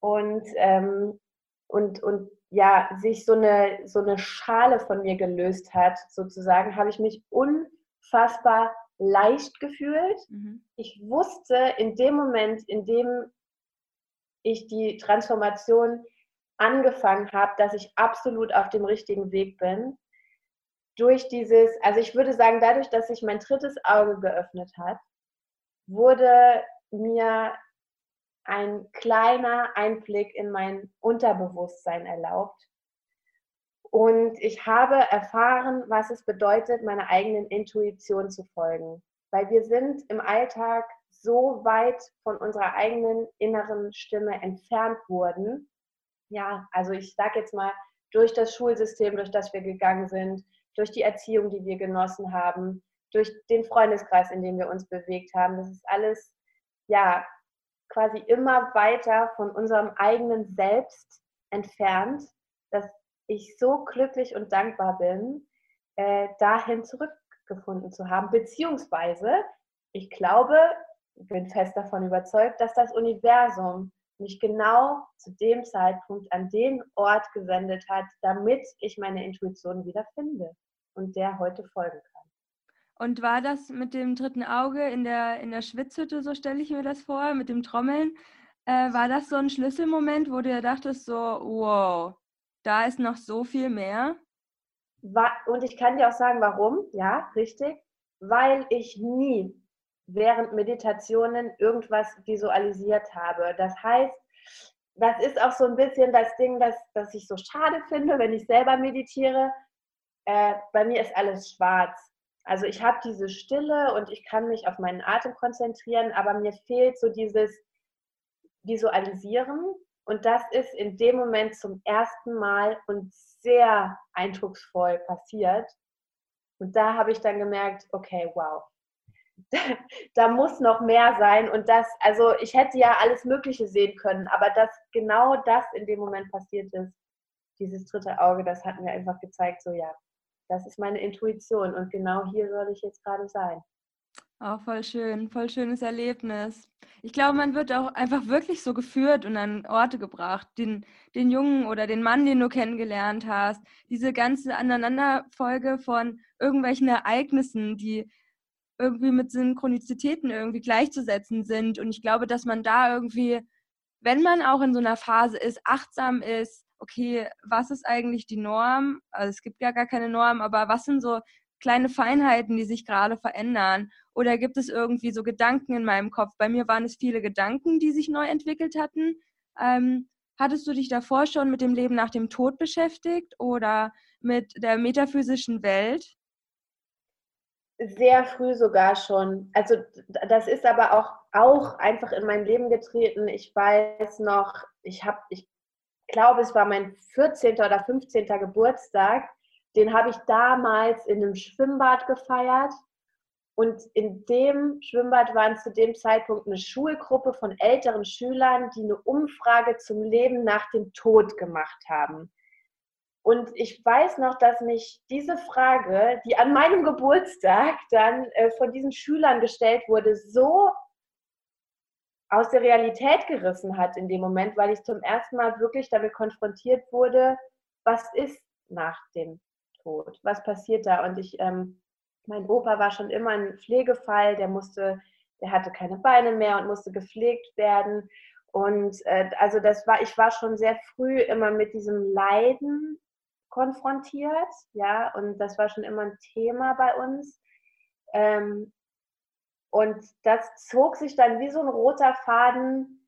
und, ähm, und, und ja, sich so eine, so eine Schale von mir gelöst hat, sozusagen, habe ich mich unfassbar leicht gefühlt. Mhm. Ich wusste in dem Moment, in dem ich die Transformation angefangen habe, dass ich absolut auf dem richtigen Weg bin. Durch dieses, also ich würde sagen, dadurch, dass sich mein drittes Auge geöffnet hat, wurde mir ein kleiner Einblick in mein Unterbewusstsein erlaubt. Und ich habe erfahren, was es bedeutet, meiner eigenen Intuition zu folgen. Weil wir sind im Alltag so weit von unserer eigenen inneren Stimme entfernt wurden. Ja, also ich sage jetzt mal, durch das Schulsystem, durch das wir gegangen sind, durch die Erziehung, die wir genossen haben, durch den Freundeskreis, in dem wir uns bewegt haben. Das ist alles, ja, quasi immer weiter von unserem eigenen Selbst entfernt, dass ich so glücklich und dankbar bin, äh, dahin zurückgefunden zu haben. Beziehungsweise, ich glaube, bin fest davon überzeugt, dass das Universum mich genau zu dem Zeitpunkt an den Ort gesendet hat, damit ich meine Intuition wieder finde und der heute folgen kann. Und war das mit dem dritten Auge in der, in der Schwitzhütte, so stelle ich mir das vor, mit dem Trommeln, äh, war das so ein Schlüsselmoment, wo du ja dachtest, so, wow, da ist noch so viel mehr? Und ich kann dir auch sagen, warum, ja, richtig, weil ich nie während Meditationen irgendwas visualisiert habe. Das heißt, das ist auch so ein bisschen das Ding, dass, dass ich so schade finde, wenn ich selber meditiere. Äh, bei mir ist alles schwarz. Also ich habe diese Stille und ich kann mich auf meinen Atem konzentrieren, aber mir fehlt so dieses Visualisieren. Und das ist in dem Moment zum ersten Mal und sehr eindrucksvoll passiert. Und da habe ich dann gemerkt, okay, wow, da muss noch mehr sein. Und das, also ich hätte ja alles Mögliche sehen können, aber dass genau das in dem Moment passiert ist, dieses dritte Auge, das hat mir einfach gezeigt, so ja, das ist meine Intuition und genau hier soll ich jetzt gerade sein. Oh, voll schön, voll schönes Erlebnis. Ich glaube, man wird auch einfach wirklich so geführt und an Orte gebracht. Den, den Jungen oder den Mann, den du kennengelernt hast. Diese ganze Aneinanderfolge von irgendwelchen Ereignissen, die irgendwie mit Synchronizitäten irgendwie gleichzusetzen sind. Und ich glaube, dass man da irgendwie, wenn man auch in so einer Phase ist, achtsam ist, okay, was ist eigentlich die Norm? Also es gibt ja gar keine Norm, aber was sind so kleine Feinheiten, die sich gerade verändern? Oder gibt es irgendwie so Gedanken in meinem Kopf? Bei mir waren es viele Gedanken, die sich neu entwickelt hatten. Ähm, hattest du dich davor schon mit dem Leben nach dem Tod beschäftigt oder mit der metaphysischen Welt? Sehr früh sogar schon. Also das ist aber auch, auch einfach in mein Leben getreten. Ich weiß noch, ich habe, ich glaube, es war mein 14. oder 15. Geburtstag. Den habe ich damals in einem Schwimmbad gefeiert. Und in dem Schwimmbad waren zu dem Zeitpunkt eine Schulgruppe von älteren Schülern, die eine Umfrage zum Leben nach dem Tod gemacht haben. Und ich weiß noch, dass mich diese Frage, die an meinem Geburtstag dann äh, von diesen Schülern gestellt wurde, so aus der Realität gerissen hat in dem Moment, weil ich zum ersten Mal wirklich damit konfrontiert wurde, was ist nach dem Tod? Was passiert da? Und ich, ähm, mein Opa war schon immer ein Pflegefall, der musste, der hatte keine Beine mehr und musste gepflegt werden. Und äh, also das war, ich war schon sehr früh immer mit diesem Leiden konfrontiert, ja, und das war schon immer ein Thema bei uns. Ähm, und das zog sich dann wie so ein roter Faden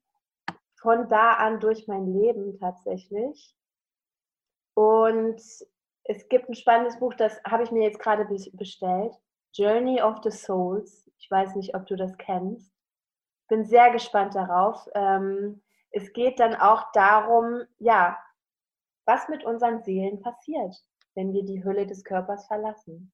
von da an durch mein Leben tatsächlich. Und es gibt ein spannendes Buch, das habe ich mir jetzt gerade bestellt. Journey of the Souls. Ich weiß nicht, ob du das kennst. Bin sehr gespannt darauf. Ähm, es geht dann auch darum, ja, was mit unseren Seelen passiert, wenn wir die Hülle des Körpers verlassen.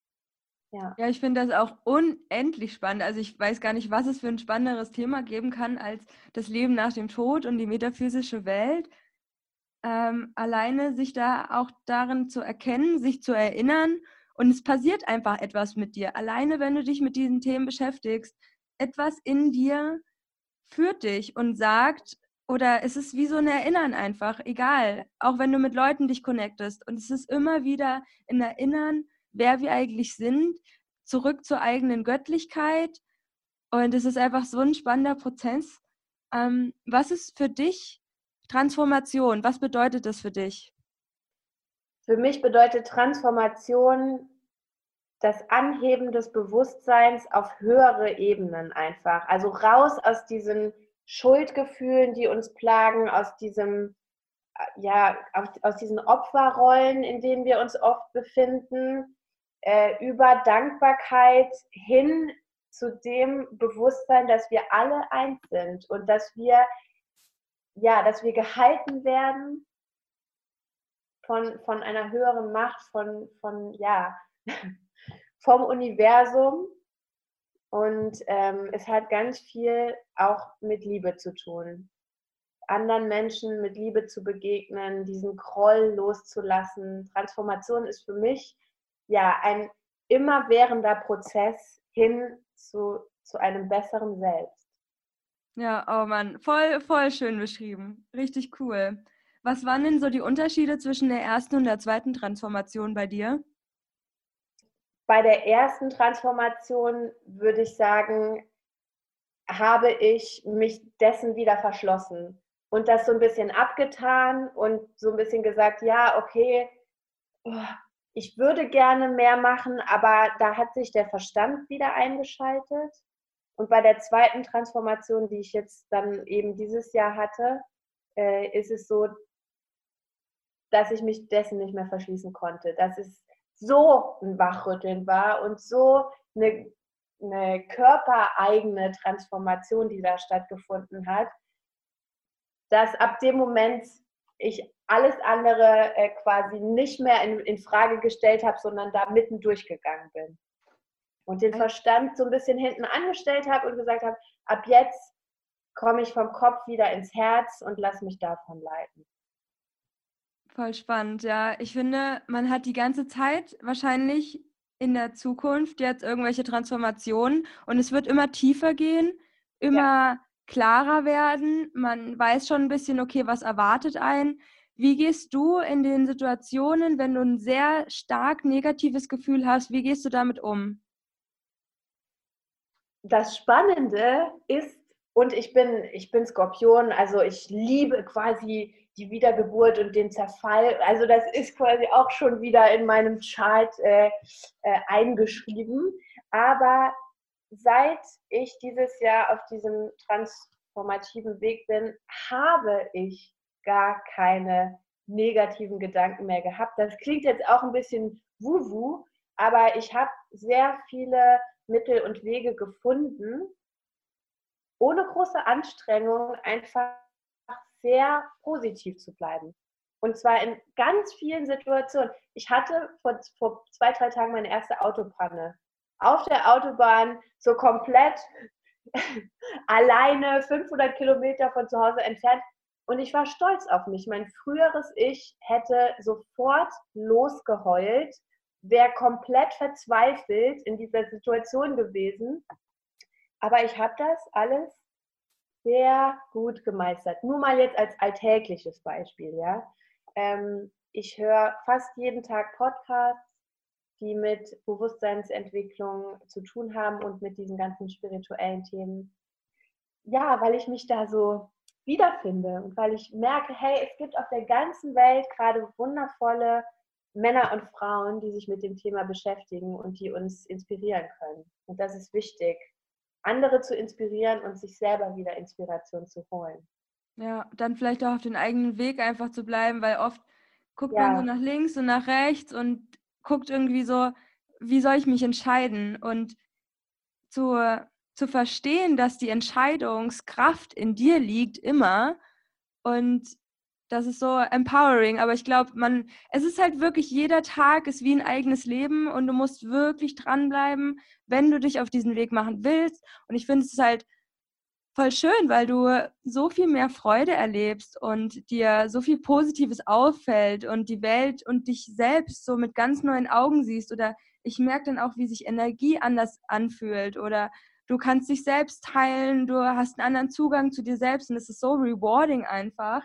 Ja, ja ich finde das auch unendlich spannend. Also ich weiß gar nicht, was es für ein spannenderes Thema geben kann als das Leben nach dem Tod und die metaphysische Welt. Ähm, alleine sich da auch darin zu erkennen, sich zu erinnern und es passiert einfach etwas mit dir. Alleine, wenn du dich mit diesen Themen beschäftigst, etwas in dir führt dich und sagt, oder es ist wie so ein Erinnern einfach, egal. Auch wenn du mit Leuten dich connectest. Und es ist immer wieder ein Erinnern, wer wir eigentlich sind, zurück zur eigenen Göttlichkeit. Und es ist einfach so ein spannender Prozess. Ähm, was ist für dich Transformation? Was bedeutet das für dich? Für mich bedeutet Transformation das Anheben des Bewusstseins auf höhere Ebenen einfach. Also raus aus diesen Schuldgefühlen, die uns plagen, aus diesem äh, ja, aus, diesen Opferrollen, in denen wir uns oft befinden, äh, über Dankbarkeit hin zu dem Bewusstsein, dass wir alle eins sind und dass wir ja, dass wir gehalten werden von, von einer höheren Macht, von, von ja, vom Universum und ähm, es hat ganz viel auch mit Liebe zu tun. Anderen Menschen mit Liebe zu begegnen, diesen Groll loszulassen. Transformation ist für mich ja ein immerwährender Prozess hin zu, zu einem besseren Selbst. Ja, oh Mann, voll, voll schön beschrieben. Richtig cool. Was waren denn so die Unterschiede zwischen der ersten und der zweiten Transformation bei dir? Bei der ersten Transformation würde ich sagen, habe ich mich dessen wieder verschlossen und das so ein bisschen abgetan und so ein bisschen gesagt, ja, okay, oh, ich würde gerne mehr machen, aber da hat sich der Verstand wieder eingeschaltet. Und bei der zweiten Transformation, die ich jetzt dann eben dieses Jahr hatte, äh, ist es so, dass ich mich dessen nicht mehr verschließen konnte, dass es so ein Wachrütteln war und so eine, eine körpereigene Transformation, die da stattgefunden hat, dass ab dem Moment ich alles andere äh, quasi nicht mehr in, in Frage gestellt habe, sondern da mitten durchgegangen bin. Und den Verstand so ein bisschen hinten angestellt habe und gesagt habe, ab jetzt komme ich vom Kopf wieder ins Herz und lass mich davon leiten. Voll spannend, ja. Ich finde, man hat die ganze Zeit wahrscheinlich in der Zukunft jetzt irgendwelche Transformationen und es wird immer tiefer gehen, immer ja. klarer werden. Man weiß schon ein bisschen, okay, was erwartet einen. Wie gehst du in den Situationen, wenn du ein sehr stark negatives Gefühl hast, wie gehst du damit um? Das Spannende ist, und ich bin, ich bin Skorpion, also ich liebe quasi die Wiedergeburt und den Zerfall. Also das ist quasi auch schon wieder in meinem Chart äh, äh, eingeschrieben. Aber seit ich dieses Jahr auf diesem transformativen Weg bin, habe ich gar keine negativen Gedanken mehr gehabt. Das klingt jetzt auch ein bisschen wuhu, aber ich habe sehr viele Mittel und Wege gefunden, ohne große Anstrengung einfach sehr positiv zu bleiben. Und zwar in ganz vielen Situationen. Ich hatte vor, vor zwei, drei Tagen meine erste Autopanne. Auf der Autobahn, so komplett alleine, 500 Kilometer von zu Hause entfernt. Und ich war stolz auf mich. Mein früheres Ich hätte sofort losgeheult, wäre komplett verzweifelt in dieser Situation gewesen. Aber ich habe das alles sehr gut gemeistert. Nur mal jetzt als alltägliches Beispiel, ja. Ähm, ich höre fast jeden Tag Podcasts, die mit Bewusstseinsentwicklung zu tun haben und mit diesen ganzen spirituellen Themen. Ja, weil ich mich da so wiederfinde und weil ich merke, hey, es gibt auf der ganzen Welt gerade wundervolle Männer und Frauen, die sich mit dem Thema beschäftigen und die uns inspirieren können. Und das ist wichtig, andere zu inspirieren und sich selber wieder Inspiration zu holen. Ja, dann vielleicht auch auf den eigenen Weg einfach zu bleiben, weil oft guckt ja. man so nach links und nach rechts und guckt irgendwie so, wie soll ich mich entscheiden? Und zu zu verstehen, dass die Entscheidungskraft in dir liegt immer und das ist so empowering, aber ich glaube, man, es ist halt wirklich, jeder Tag ist wie ein eigenes Leben und du musst wirklich dranbleiben, wenn du dich auf diesen Weg machen willst. Und ich finde es halt voll schön, weil du so viel mehr Freude erlebst und dir so viel Positives auffällt und die Welt und dich selbst so mit ganz neuen Augen siehst. Oder ich merke dann auch, wie sich Energie anders anfühlt oder du kannst dich selbst heilen, du hast einen anderen Zugang zu dir selbst und es ist so rewarding einfach.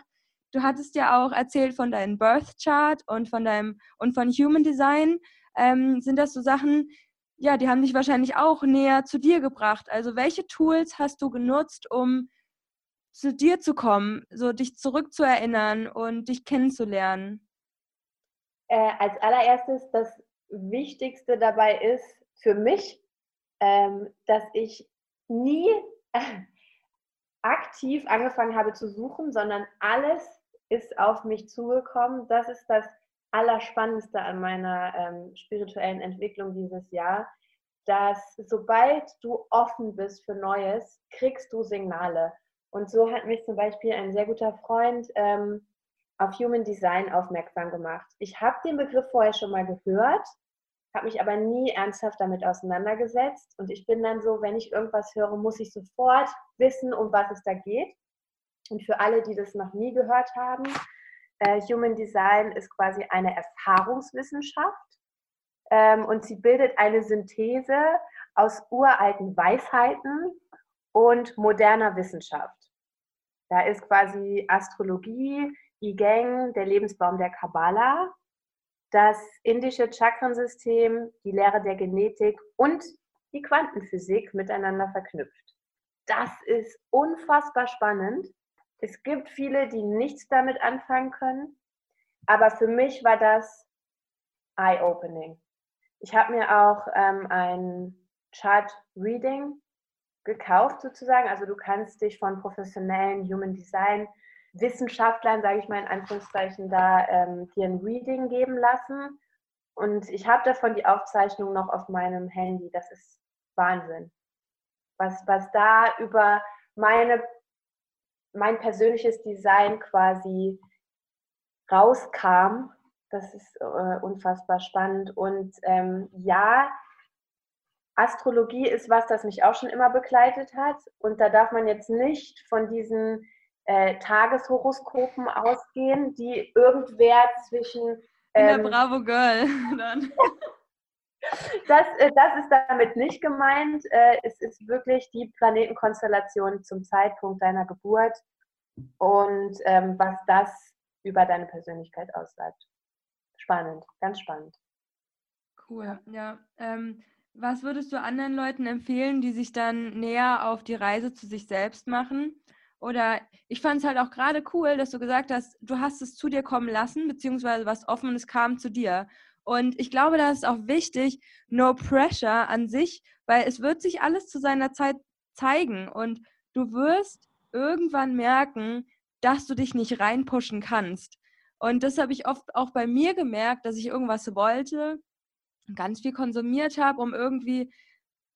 Du hattest ja auch erzählt von deinem Birth Chart und von deinem und von Human Design. Ähm, sind das so Sachen, ja, die haben dich wahrscheinlich auch näher zu dir gebracht. Also welche Tools hast du genutzt, um zu dir zu kommen, so dich zurückzuerinnern und dich kennenzulernen? Äh, als allererstes, das Wichtigste dabei ist für mich, ähm, dass ich nie aktiv angefangen habe zu suchen, sondern alles ist auf mich zugekommen. Das ist das Allerspannendste an meiner ähm, spirituellen Entwicklung dieses Jahr, dass sobald du offen bist für Neues, kriegst du Signale. Und so hat mich zum Beispiel ein sehr guter Freund ähm, auf Human Design aufmerksam gemacht. Ich habe den Begriff vorher schon mal gehört, habe mich aber nie ernsthaft damit auseinandergesetzt. Und ich bin dann so, wenn ich irgendwas höre, muss ich sofort wissen, um was es da geht. Und für alle, die das noch nie gehört haben, äh, Human Design ist quasi eine Erfahrungswissenschaft ähm, und sie bildet eine Synthese aus uralten Weisheiten und moderner Wissenschaft. Da ist quasi Astrologie, I Gang, der Lebensbaum der Kabbala das indische Chakrensystem, die Lehre der Genetik und die Quantenphysik miteinander verknüpft. Das ist unfassbar spannend. Es gibt viele, die nichts damit anfangen können, aber für mich war das eye-opening. Ich habe mir auch ähm, ein Chart Reading gekauft sozusagen. Also du kannst dich von professionellen Human Design Wissenschaftlern, sage ich mal in Anführungszeichen, da ähm, dir ein Reading geben lassen. Und ich habe davon die Aufzeichnung noch auf meinem Handy. Das ist Wahnsinn. Was, was da über meine, mein persönliches Design quasi rauskam, das ist äh, unfassbar spannend. Und ähm, ja, Astrologie ist was, das mich auch schon immer begleitet hat. Und da darf man jetzt nicht von diesen äh, Tageshoroskopen ausgehen, die irgendwer zwischen. Ähm, Bravo Girl. Dann. das, äh, das ist damit nicht gemeint. Äh, es ist wirklich die Planetenkonstellation zum Zeitpunkt deiner Geburt und ähm, was das über deine Persönlichkeit aussagt. Spannend, ganz spannend. Cool, ja. Ähm, was würdest du anderen Leuten empfehlen, die sich dann näher auf die Reise zu sich selbst machen? Oder ich fand es halt auch gerade cool, dass du gesagt hast, du hast es zu dir kommen lassen, beziehungsweise was Offenes kam zu dir. Und ich glaube, da ist auch wichtig, no pressure an sich, weil es wird sich alles zu seiner Zeit zeigen und du wirst irgendwann merken, dass du dich nicht reinpushen kannst. Und das habe ich oft auch bei mir gemerkt, dass ich irgendwas wollte ganz viel konsumiert habe, um irgendwie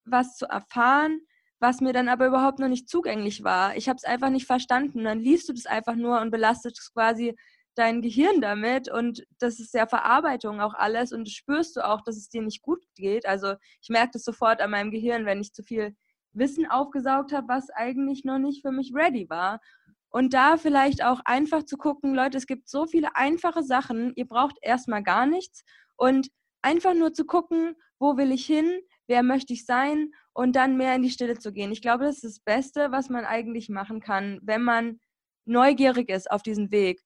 was zu erfahren, was mir dann aber überhaupt noch nicht zugänglich war. Ich habe es einfach nicht verstanden. Dann liest du das einfach nur und belastest quasi dein Gehirn damit und das ist ja Verarbeitung auch alles und spürst du auch, dass es dir nicht gut geht. Also ich merke das sofort an meinem Gehirn, wenn ich zu viel Wissen aufgesaugt habe, was eigentlich noch nicht für mich ready war. Und da vielleicht auch einfach zu gucken, Leute, es gibt so viele einfache Sachen, ihr braucht erstmal gar nichts und einfach nur zu gucken, wo will ich hin, wer möchte ich sein und dann mehr in die Stille zu gehen. Ich glaube, das ist das Beste, was man eigentlich machen kann, wenn man neugierig ist auf diesen Weg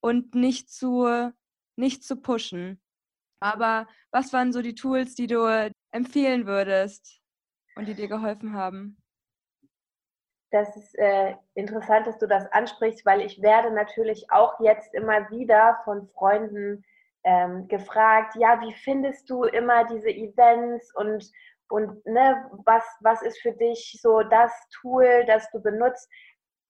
und nicht zu, nicht zu pushen. Aber was waren so die Tools, die du empfehlen würdest und die dir geholfen haben? Das ist äh, interessant, dass du das ansprichst, weil ich werde natürlich auch jetzt immer wieder von Freunden ähm, gefragt, ja, wie findest du immer diese Events und, und ne, was, was ist für dich so das Tool, das du benutzt?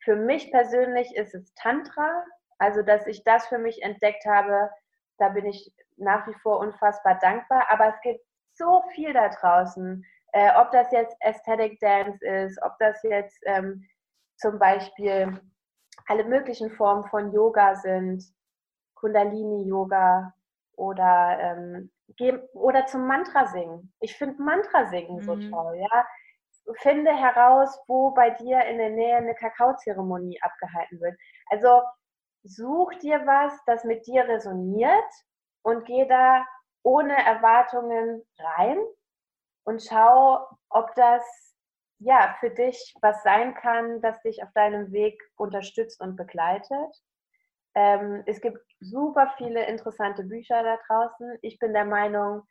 Für mich persönlich ist es Tantra, also dass ich das für mich entdeckt habe, da bin ich nach wie vor unfassbar dankbar, aber es gibt so viel da draußen, äh, ob das jetzt Aesthetic Dance ist, ob das jetzt ähm, zum Beispiel alle möglichen Formen von Yoga sind, Kundalini-Yoga, oder, ähm, oder zum Mantra singen. Ich finde Mantra singen so mhm. toll, ja. Finde heraus, wo bei dir in der Nähe eine Kakaozeremonie abgehalten wird. Also such dir was, das mit dir resoniert und geh da ohne Erwartungen rein und schau, ob das ja für dich was sein kann, das dich auf deinem Weg unterstützt und begleitet. Ähm, es gibt super viele interessante Bücher da draußen. Ich bin der Meinung,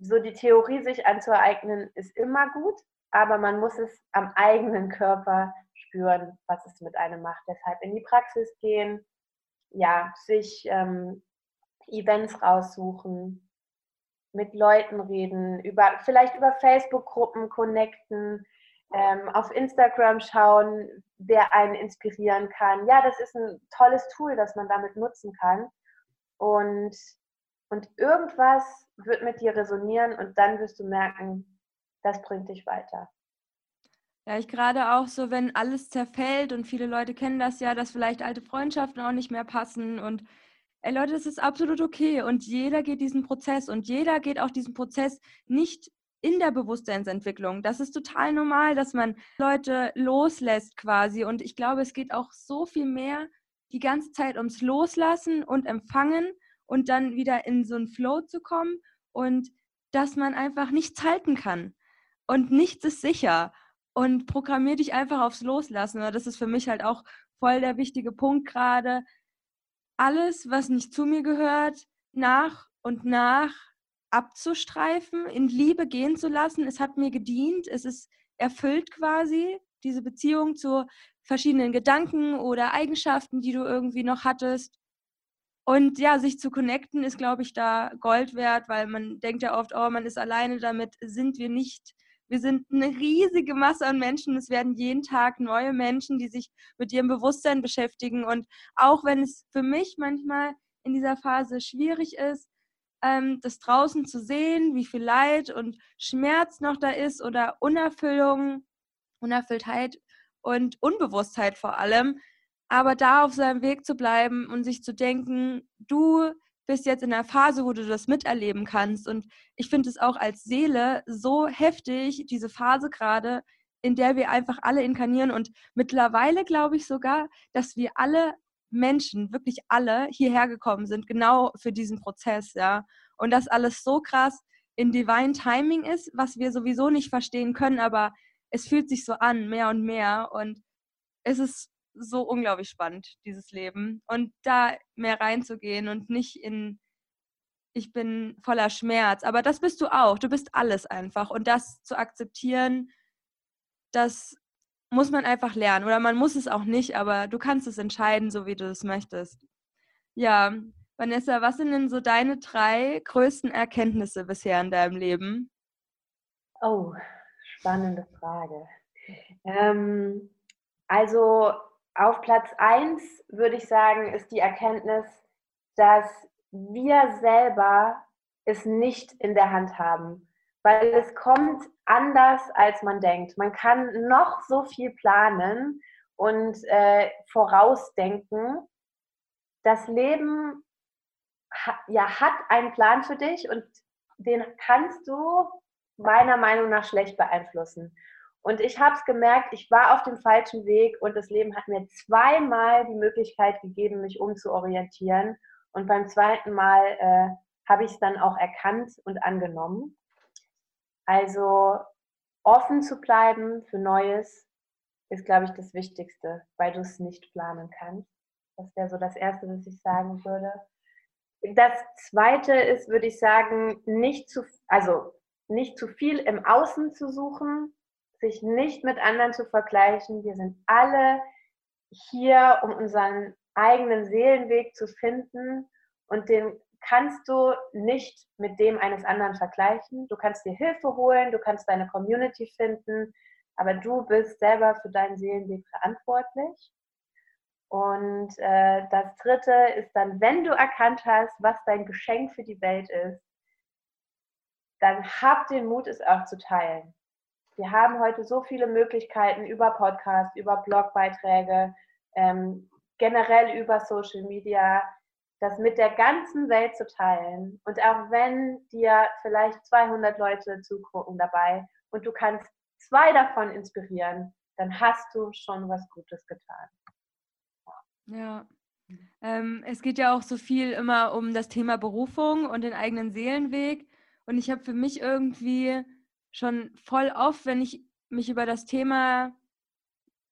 so die Theorie sich anzueignen, ist immer gut, aber man muss es am eigenen Körper spüren, was es mit einem macht. Deshalb in die Praxis gehen, ja, sich ähm, Events raussuchen, mit Leuten reden, über, vielleicht über Facebook-Gruppen connecten, ähm, auf Instagram schauen, wer einen inspirieren kann. Ja, das ist ein tolles Tool, das man damit nutzen kann. Und, und irgendwas wird mit dir resonieren und dann wirst du merken, das bringt dich weiter. Ja, ich gerade auch so, wenn alles zerfällt und viele Leute kennen das ja, dass vielleicht alte Freundschaften auch nicht mehr passen und ey Leute, das ist absolut okay und jeder geht diesen Prozess und jeder geht auch diesen Prozess nicht in der Bewusstseinsentwicklung. Das ist total normal, dass man Leute loslässt quasi. Und ich glaube, es geht auch so viel mehr die ganze Zeit ums Loslassen und Empfangen und dann wieder in so einen Flow zu kommen und dass man einfach nichts halten kann. Und nichts ist sicher. Und programmier dich einfach aufs Loslassen. Das ist für mich halt auch voll der wichtige Punkt gerade. Alles, was nicht zu mir gehört, nach und nach abzustreifen, in Liebe gehen zu lassen. Es hat mir gedient, es ist erfüllt quasi, diese Beziehung zu verschiedenen Gedanken oder Eigenschaften, die du irgendwie noch hattest. Und ja, sich zu connecten ist, glaube ich, da Gold wert, weil man denkt ja oft, oh, man ist alleine, damit sind wir nicht wir sind eine riesige Masse an Menschen. Es werden jeden Tag neue Menschen, die sich mit ihrem Bewusstsein beschäftigen. Und auch wenn es für mich manchmal in dieser Phase schwierig ist, ähm, das draußen zu sehen, wie viel Leid und Schmerz noch da ist oder Unerfüllung, Unerfülltheit und Unbewusstheit vor allem. Aber da auf seinem Weg zu bleiben und sich zu denken, du bist jetzt in einer Phase, wo du das miterleben kannst. Und ich finde es auch als Seele so heftig, diese Phase gerade, in der wir einfach alle inkarnieren. Und mittlerweile glaube ich sogar, dass wir alle Menschen, wirklich alle, hierher gekommen sind, genau für diesen Prozess, ja. Und das alles so krass in Divine Timing ist, was wir sowieso nicht verstehen können, aber es fühlt sich so an, mehr und mehr. Und es ist so unglaublich spannend, dieses Leben. Und da mehr reinzugehen und nicht in, ich bin voller Schmerz. Aber das bist du auch. Du bist alles einfach. Und das zu akzeptieren, das muss man einfach lernen. Oder man muss es auch nicht, aber du kannst es entscheiden, so wie du es möchtest. Ja, Vanessa, was sind denn so deine drei größten Erkenntnisse bisher in deinem Leben? Oh, spannende Frage. Ähm, also auf Platz 1 würde ich sagen, ist die Erkenntnis, dass wir selber es nicht in der Hand haben, weil es kommt anders, als man denkt. Man kann noch so viel planen und äh, vorausdenken. Das Leben ha, ja, hat einen Plan für dich und den kannst du meiner Meinung nach schlecht beeinflussen. Und ich habe es gemerkt, ich war auf dem falschen Weg und das Leben hat mir zweimal die Möglichkeit gegeben, mich umzuorientieren. Und beim zweiten Mal äh, habe ich es dann auch erkannt und angenommen. Also offen zu bleiben für Neues ist, glaube ich, das Wichtigste, weil du es nicht planen kannst. Das wäre so das Erste, was ich sagen würde. Das Zweite ist, würde ich sagen, nicht zu, also nicht zu viel im Außen zu suchen, sich nicht mit anderen zu vergleichen. Wir sind alle hier, um unseren eigenen Seelenweg zu finden und den kannst du nicht mit dem eines anderen vergleichen. Du kannst dir Hilfe holen, du kannst deine Community finden, aber du bist selber für deinen Seelenweg verantwortlich. Und äh, das Dritte ist dann, wenn du erkannt hast, was dein Geschenk für die Welt ist, dann hab den Mut, es auch zu teilen. Wir haben heute so viele Möglichkeiten über Podcasts, über Blogbeiträge, ähm, generell über Social Media, das mit der ganzen Welt zu teilen. Und auch wenn dir vielleicht 200 Leute zugucken dabei und du kannst zwei davon inspirieren, dann hast du schon was Gutes getan. Ja. Ähm, es geht ja auch so viel immer um das Thema Berufung und den eigenen Seelenweg. Und ich habe für mich irgendwie schon voll oft, wenn ich mich über das Thema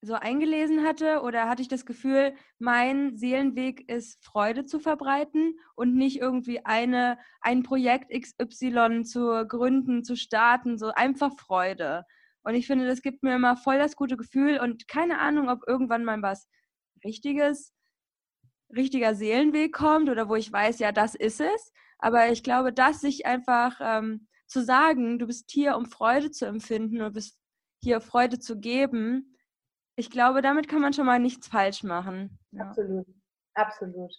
so eingelesen hatte oder hatte ich das Gefühl, mein Seelenweg ist Freude zu verbreiten und nicht irgendwie eine, ein Projekt XY zu gründen, zu starten, so einfach Freude. Und ich finde, das gibt mir immer voll das gute Gefühl und keine Ahnung, ob irgendwann mal was Richtiges, richtiger Seelenweg kommt oder wo ich weiß, ja, das ist es. Aber ich glaube, dass sich einfach ähm, zu sagen, du bist hier, um Freude zu empfinden und bist hier Freude zu geben, ich glaube, damit kann man schon mal nichts falsch machen. Ja. Absolut, absolut.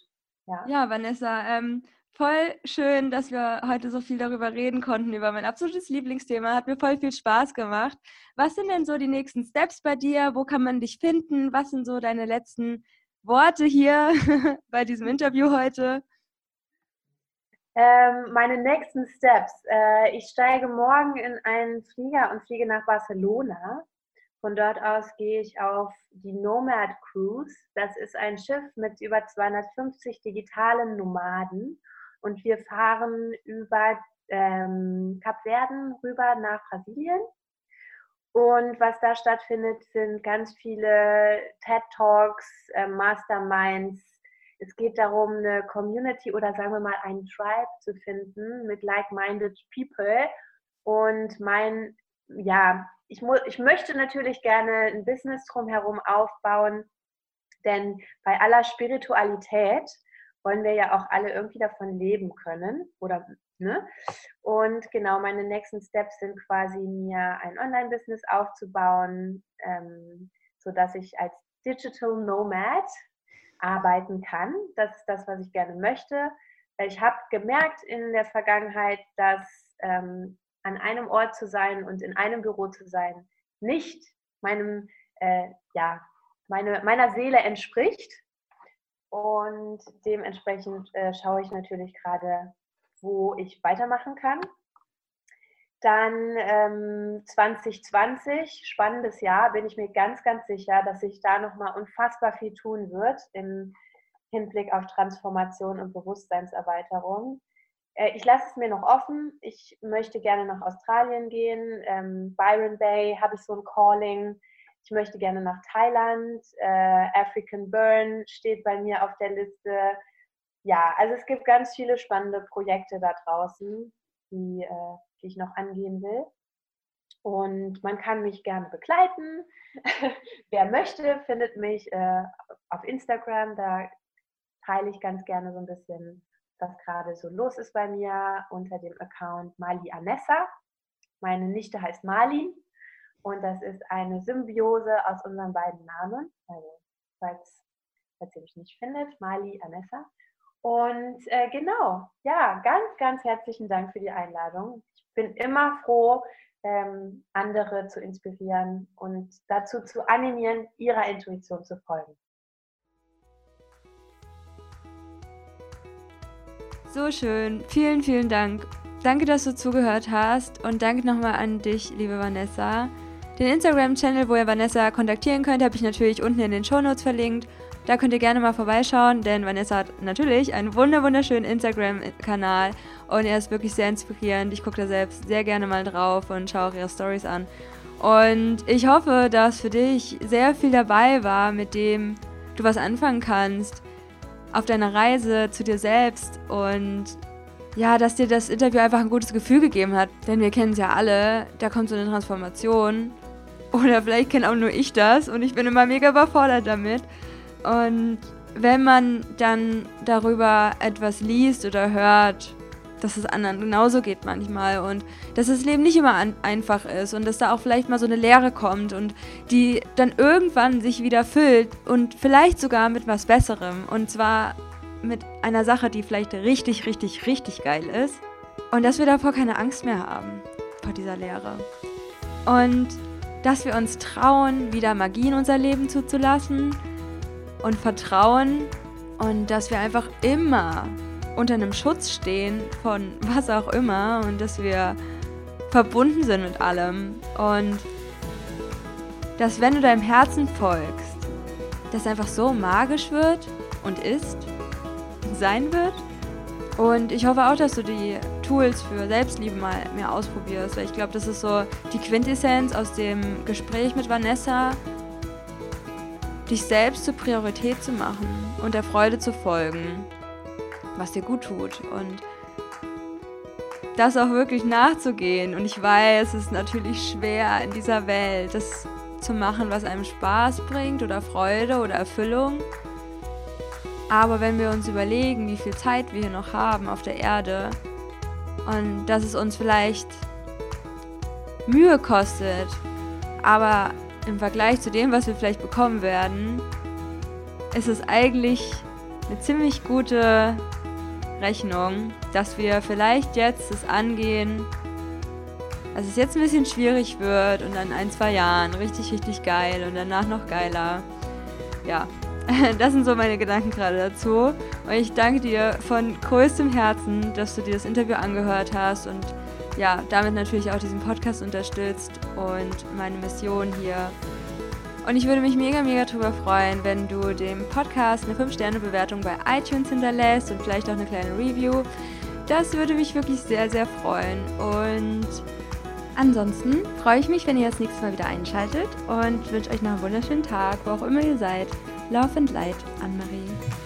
Ja, ja Vanessa, ähm, voll schön, dass wir heute so viel darüber reden konnten, über mein absolutes Lieblingsthema. Hat mir voll viel Spaß gemacht. Was sind denn so die nächsten Steps bei dir? Wo kann man dich finden? Was sind so deine letzten Worte hier bei diesem Interview heute? Ähm, meine nächsten Steps. Äh, ich steige morgen in einen Flieger und fliege nach Barcelona. Von dort aus gehe ich auf die Nomad Cruise. Das ist ein Schiff mit über 250 digitalen Nomaden. Und wir fahren über ähm, Verden rüber nach Brasilien. Und was da stattfindet, sind ganz viele TED Talks, äh, Masterminds, es geht darum, eine Community oder sagen wir mal einen Tribe zu finden mit like-minded people. Und mein, ja, ich, ich möchte natürlich gerne ein Business drumherum aufbauen, denn bei aller Spiritualität wollen wir ja auch alle irgendwie davon leben können oder Ne? Und genau, meine nächsten Steps sind quasi mir ein Online-Business aufzubauen, ähm, sodass ich als Digital Nomad arbeiten kann. Das ist das, was ich gerne möchte. Ich habe gemerkt in der Vergangenheit, dass ähm, an einem Ort zu sein und in einem Büro zu sein nicht meinem, äh, ja, meine, meiner Seele entspricht. Und dementsprechend äh, schaue ich natürlich gerade, wo ich weitermachen kann. Dann ähm, 2020, spannendes Jahr, bin ich mir ganz, ganz sicher, dass sich da nochmal unfassbar viel tun wird im Hinblick auf Transformation und Bewusstseinserweiterung. Äh, ich lasse es mir noch offen. Ich möchte gerne nach Australien gehen. Ähm, Byron Bay habe ich so ein Calling. Ich möchte gerne nach Thailand. Äh, African Burn steht bei mir auf der Liste. Ja, also es gibt ganz viele spannende Projekte da draußen, die, äh, die ich noch angehen will. Und man kann mich gerne begleiten. Wer möchte, findet mich äh, auf Instagram. Da teile ich ganz gerne so ein bisschen was gerade so los ist bei mir unter dem Account Mali Anessa. Meine Nichte heißt Marlin und das ist eine Symbiose aus unseren beiden Namen. Also, falls, falls ihr mich nicht findet, Mali Anessa. Und äh, genau, ja, ganz, ganz herzlichen Dank für die Einladung. Ich bin immer froh, ähm, andere zu inspirieren und dazu zu animieren, ihrer Intuition zu folgen. So schön. Vielen, vielen Dank. Danke, dass du zugehört hast und danke nochmal an dich, liebe Vanessa. Den Instagram-Channel, wo ihr Vanessa kontaktieren könnt, habe ich natürlich unten in den Shownotes verlinkt. Da könnt ihr gerne mal vorbeischauen, denn Vanessa hat natürlich einen wunderschönen Instagram-Kanal und er ist wirklich sehr inspirierend. Ich gucke da selbst sehr gerne mal drauf und schaue auch ihre Stories an. Und ich hoffe, dass für dich sehr viel dabei war, mit dem du was anfangen kannst auf deiner Reise zu dir selbst und ja, dass dir das Interview einfach ein gutes Gefühl gegeben hat. Denn wir kennen es ja alle, da kommt so eine Transformation. Oder vielleicht kenne auch nur ich das und ich bin immer mega überfordert damit. Und wenn man dann darüber etwas liest oder hört, dass es anderen genauso geht manchmal und dass das Leben nicht immer an, einfach ist und dass da auch vielleicht mal so eine Leere kommt und die dann irgendwann sich wieder füllt und vielleicht sogar mit was Besserem und zwar mit einer Sache, die vielleicht richtig, richtig, richtig geil ist und dass wir davor keine Angst mehr haben vor dieser Leere. Und dass wir uns trauen, wieder Magie in unser Leben zuzulassen und vertrauen und dass wir einfach immer unter einem Schutz stehen von was auch immer und dass wir verbunden sind mit allem und dass wenn du deinem Herzen folgst, das einfach so magisch wird und ist sein wird. Und ich hoffe auch, dass du die Tools für Selbstliebe mal mehr ausprobierst, weil ich glaube, das ist so die Quintessenz aus dem Gespräch mit Vanessa, dich selbst zur Priorität zu machen und der Freude zu folgen was dir gut tut und das auch wirklich nachzugehen. Und ich weiß, es ist natürlich schwer in dieser Welt, das zu machen, was einem Spaß bringt oder Freude oder Erfüllung. Aber wenn wir uns überlegen, wie viel Zeit wir hier noch haben auf der Erde und dass es uns vielleicht Mühe kostet, aber im Vergleich zu dem, was wir vielleicht bekommen werden, ist es eigentlich eine ziemlich gute Rechnung, dass wir vielleicht jetzt es angehen, dass es jetzt ein bisschen schwierig wird und dann ein, zwei Jahren richtig, richtig geil und danach noch geiler. Ja, das sind so meine Gedanken gerade dazu. Und ich danke dir von größtem Herzen, dass du dir das Interview angehört hast und ja, damit natürlich auch diesen Podcast unterstützt und meine Mission hier und ich würde mich mega, mega darüber freuen, wenn du dem Podcast eine 5-Sterne-Bewertung bei iTunes hinterlässt und vielleicht auch eine kleine Review. Das würde mich wirklich sehr, sehr freuen. Und ansonsten freue ich mich, wenn ihr das nächste Mal wieder einschaltet und wünsche euch noch einen wunderschönen Tag, wo auch immer ihr seid. Love and Light, Anne-Marie.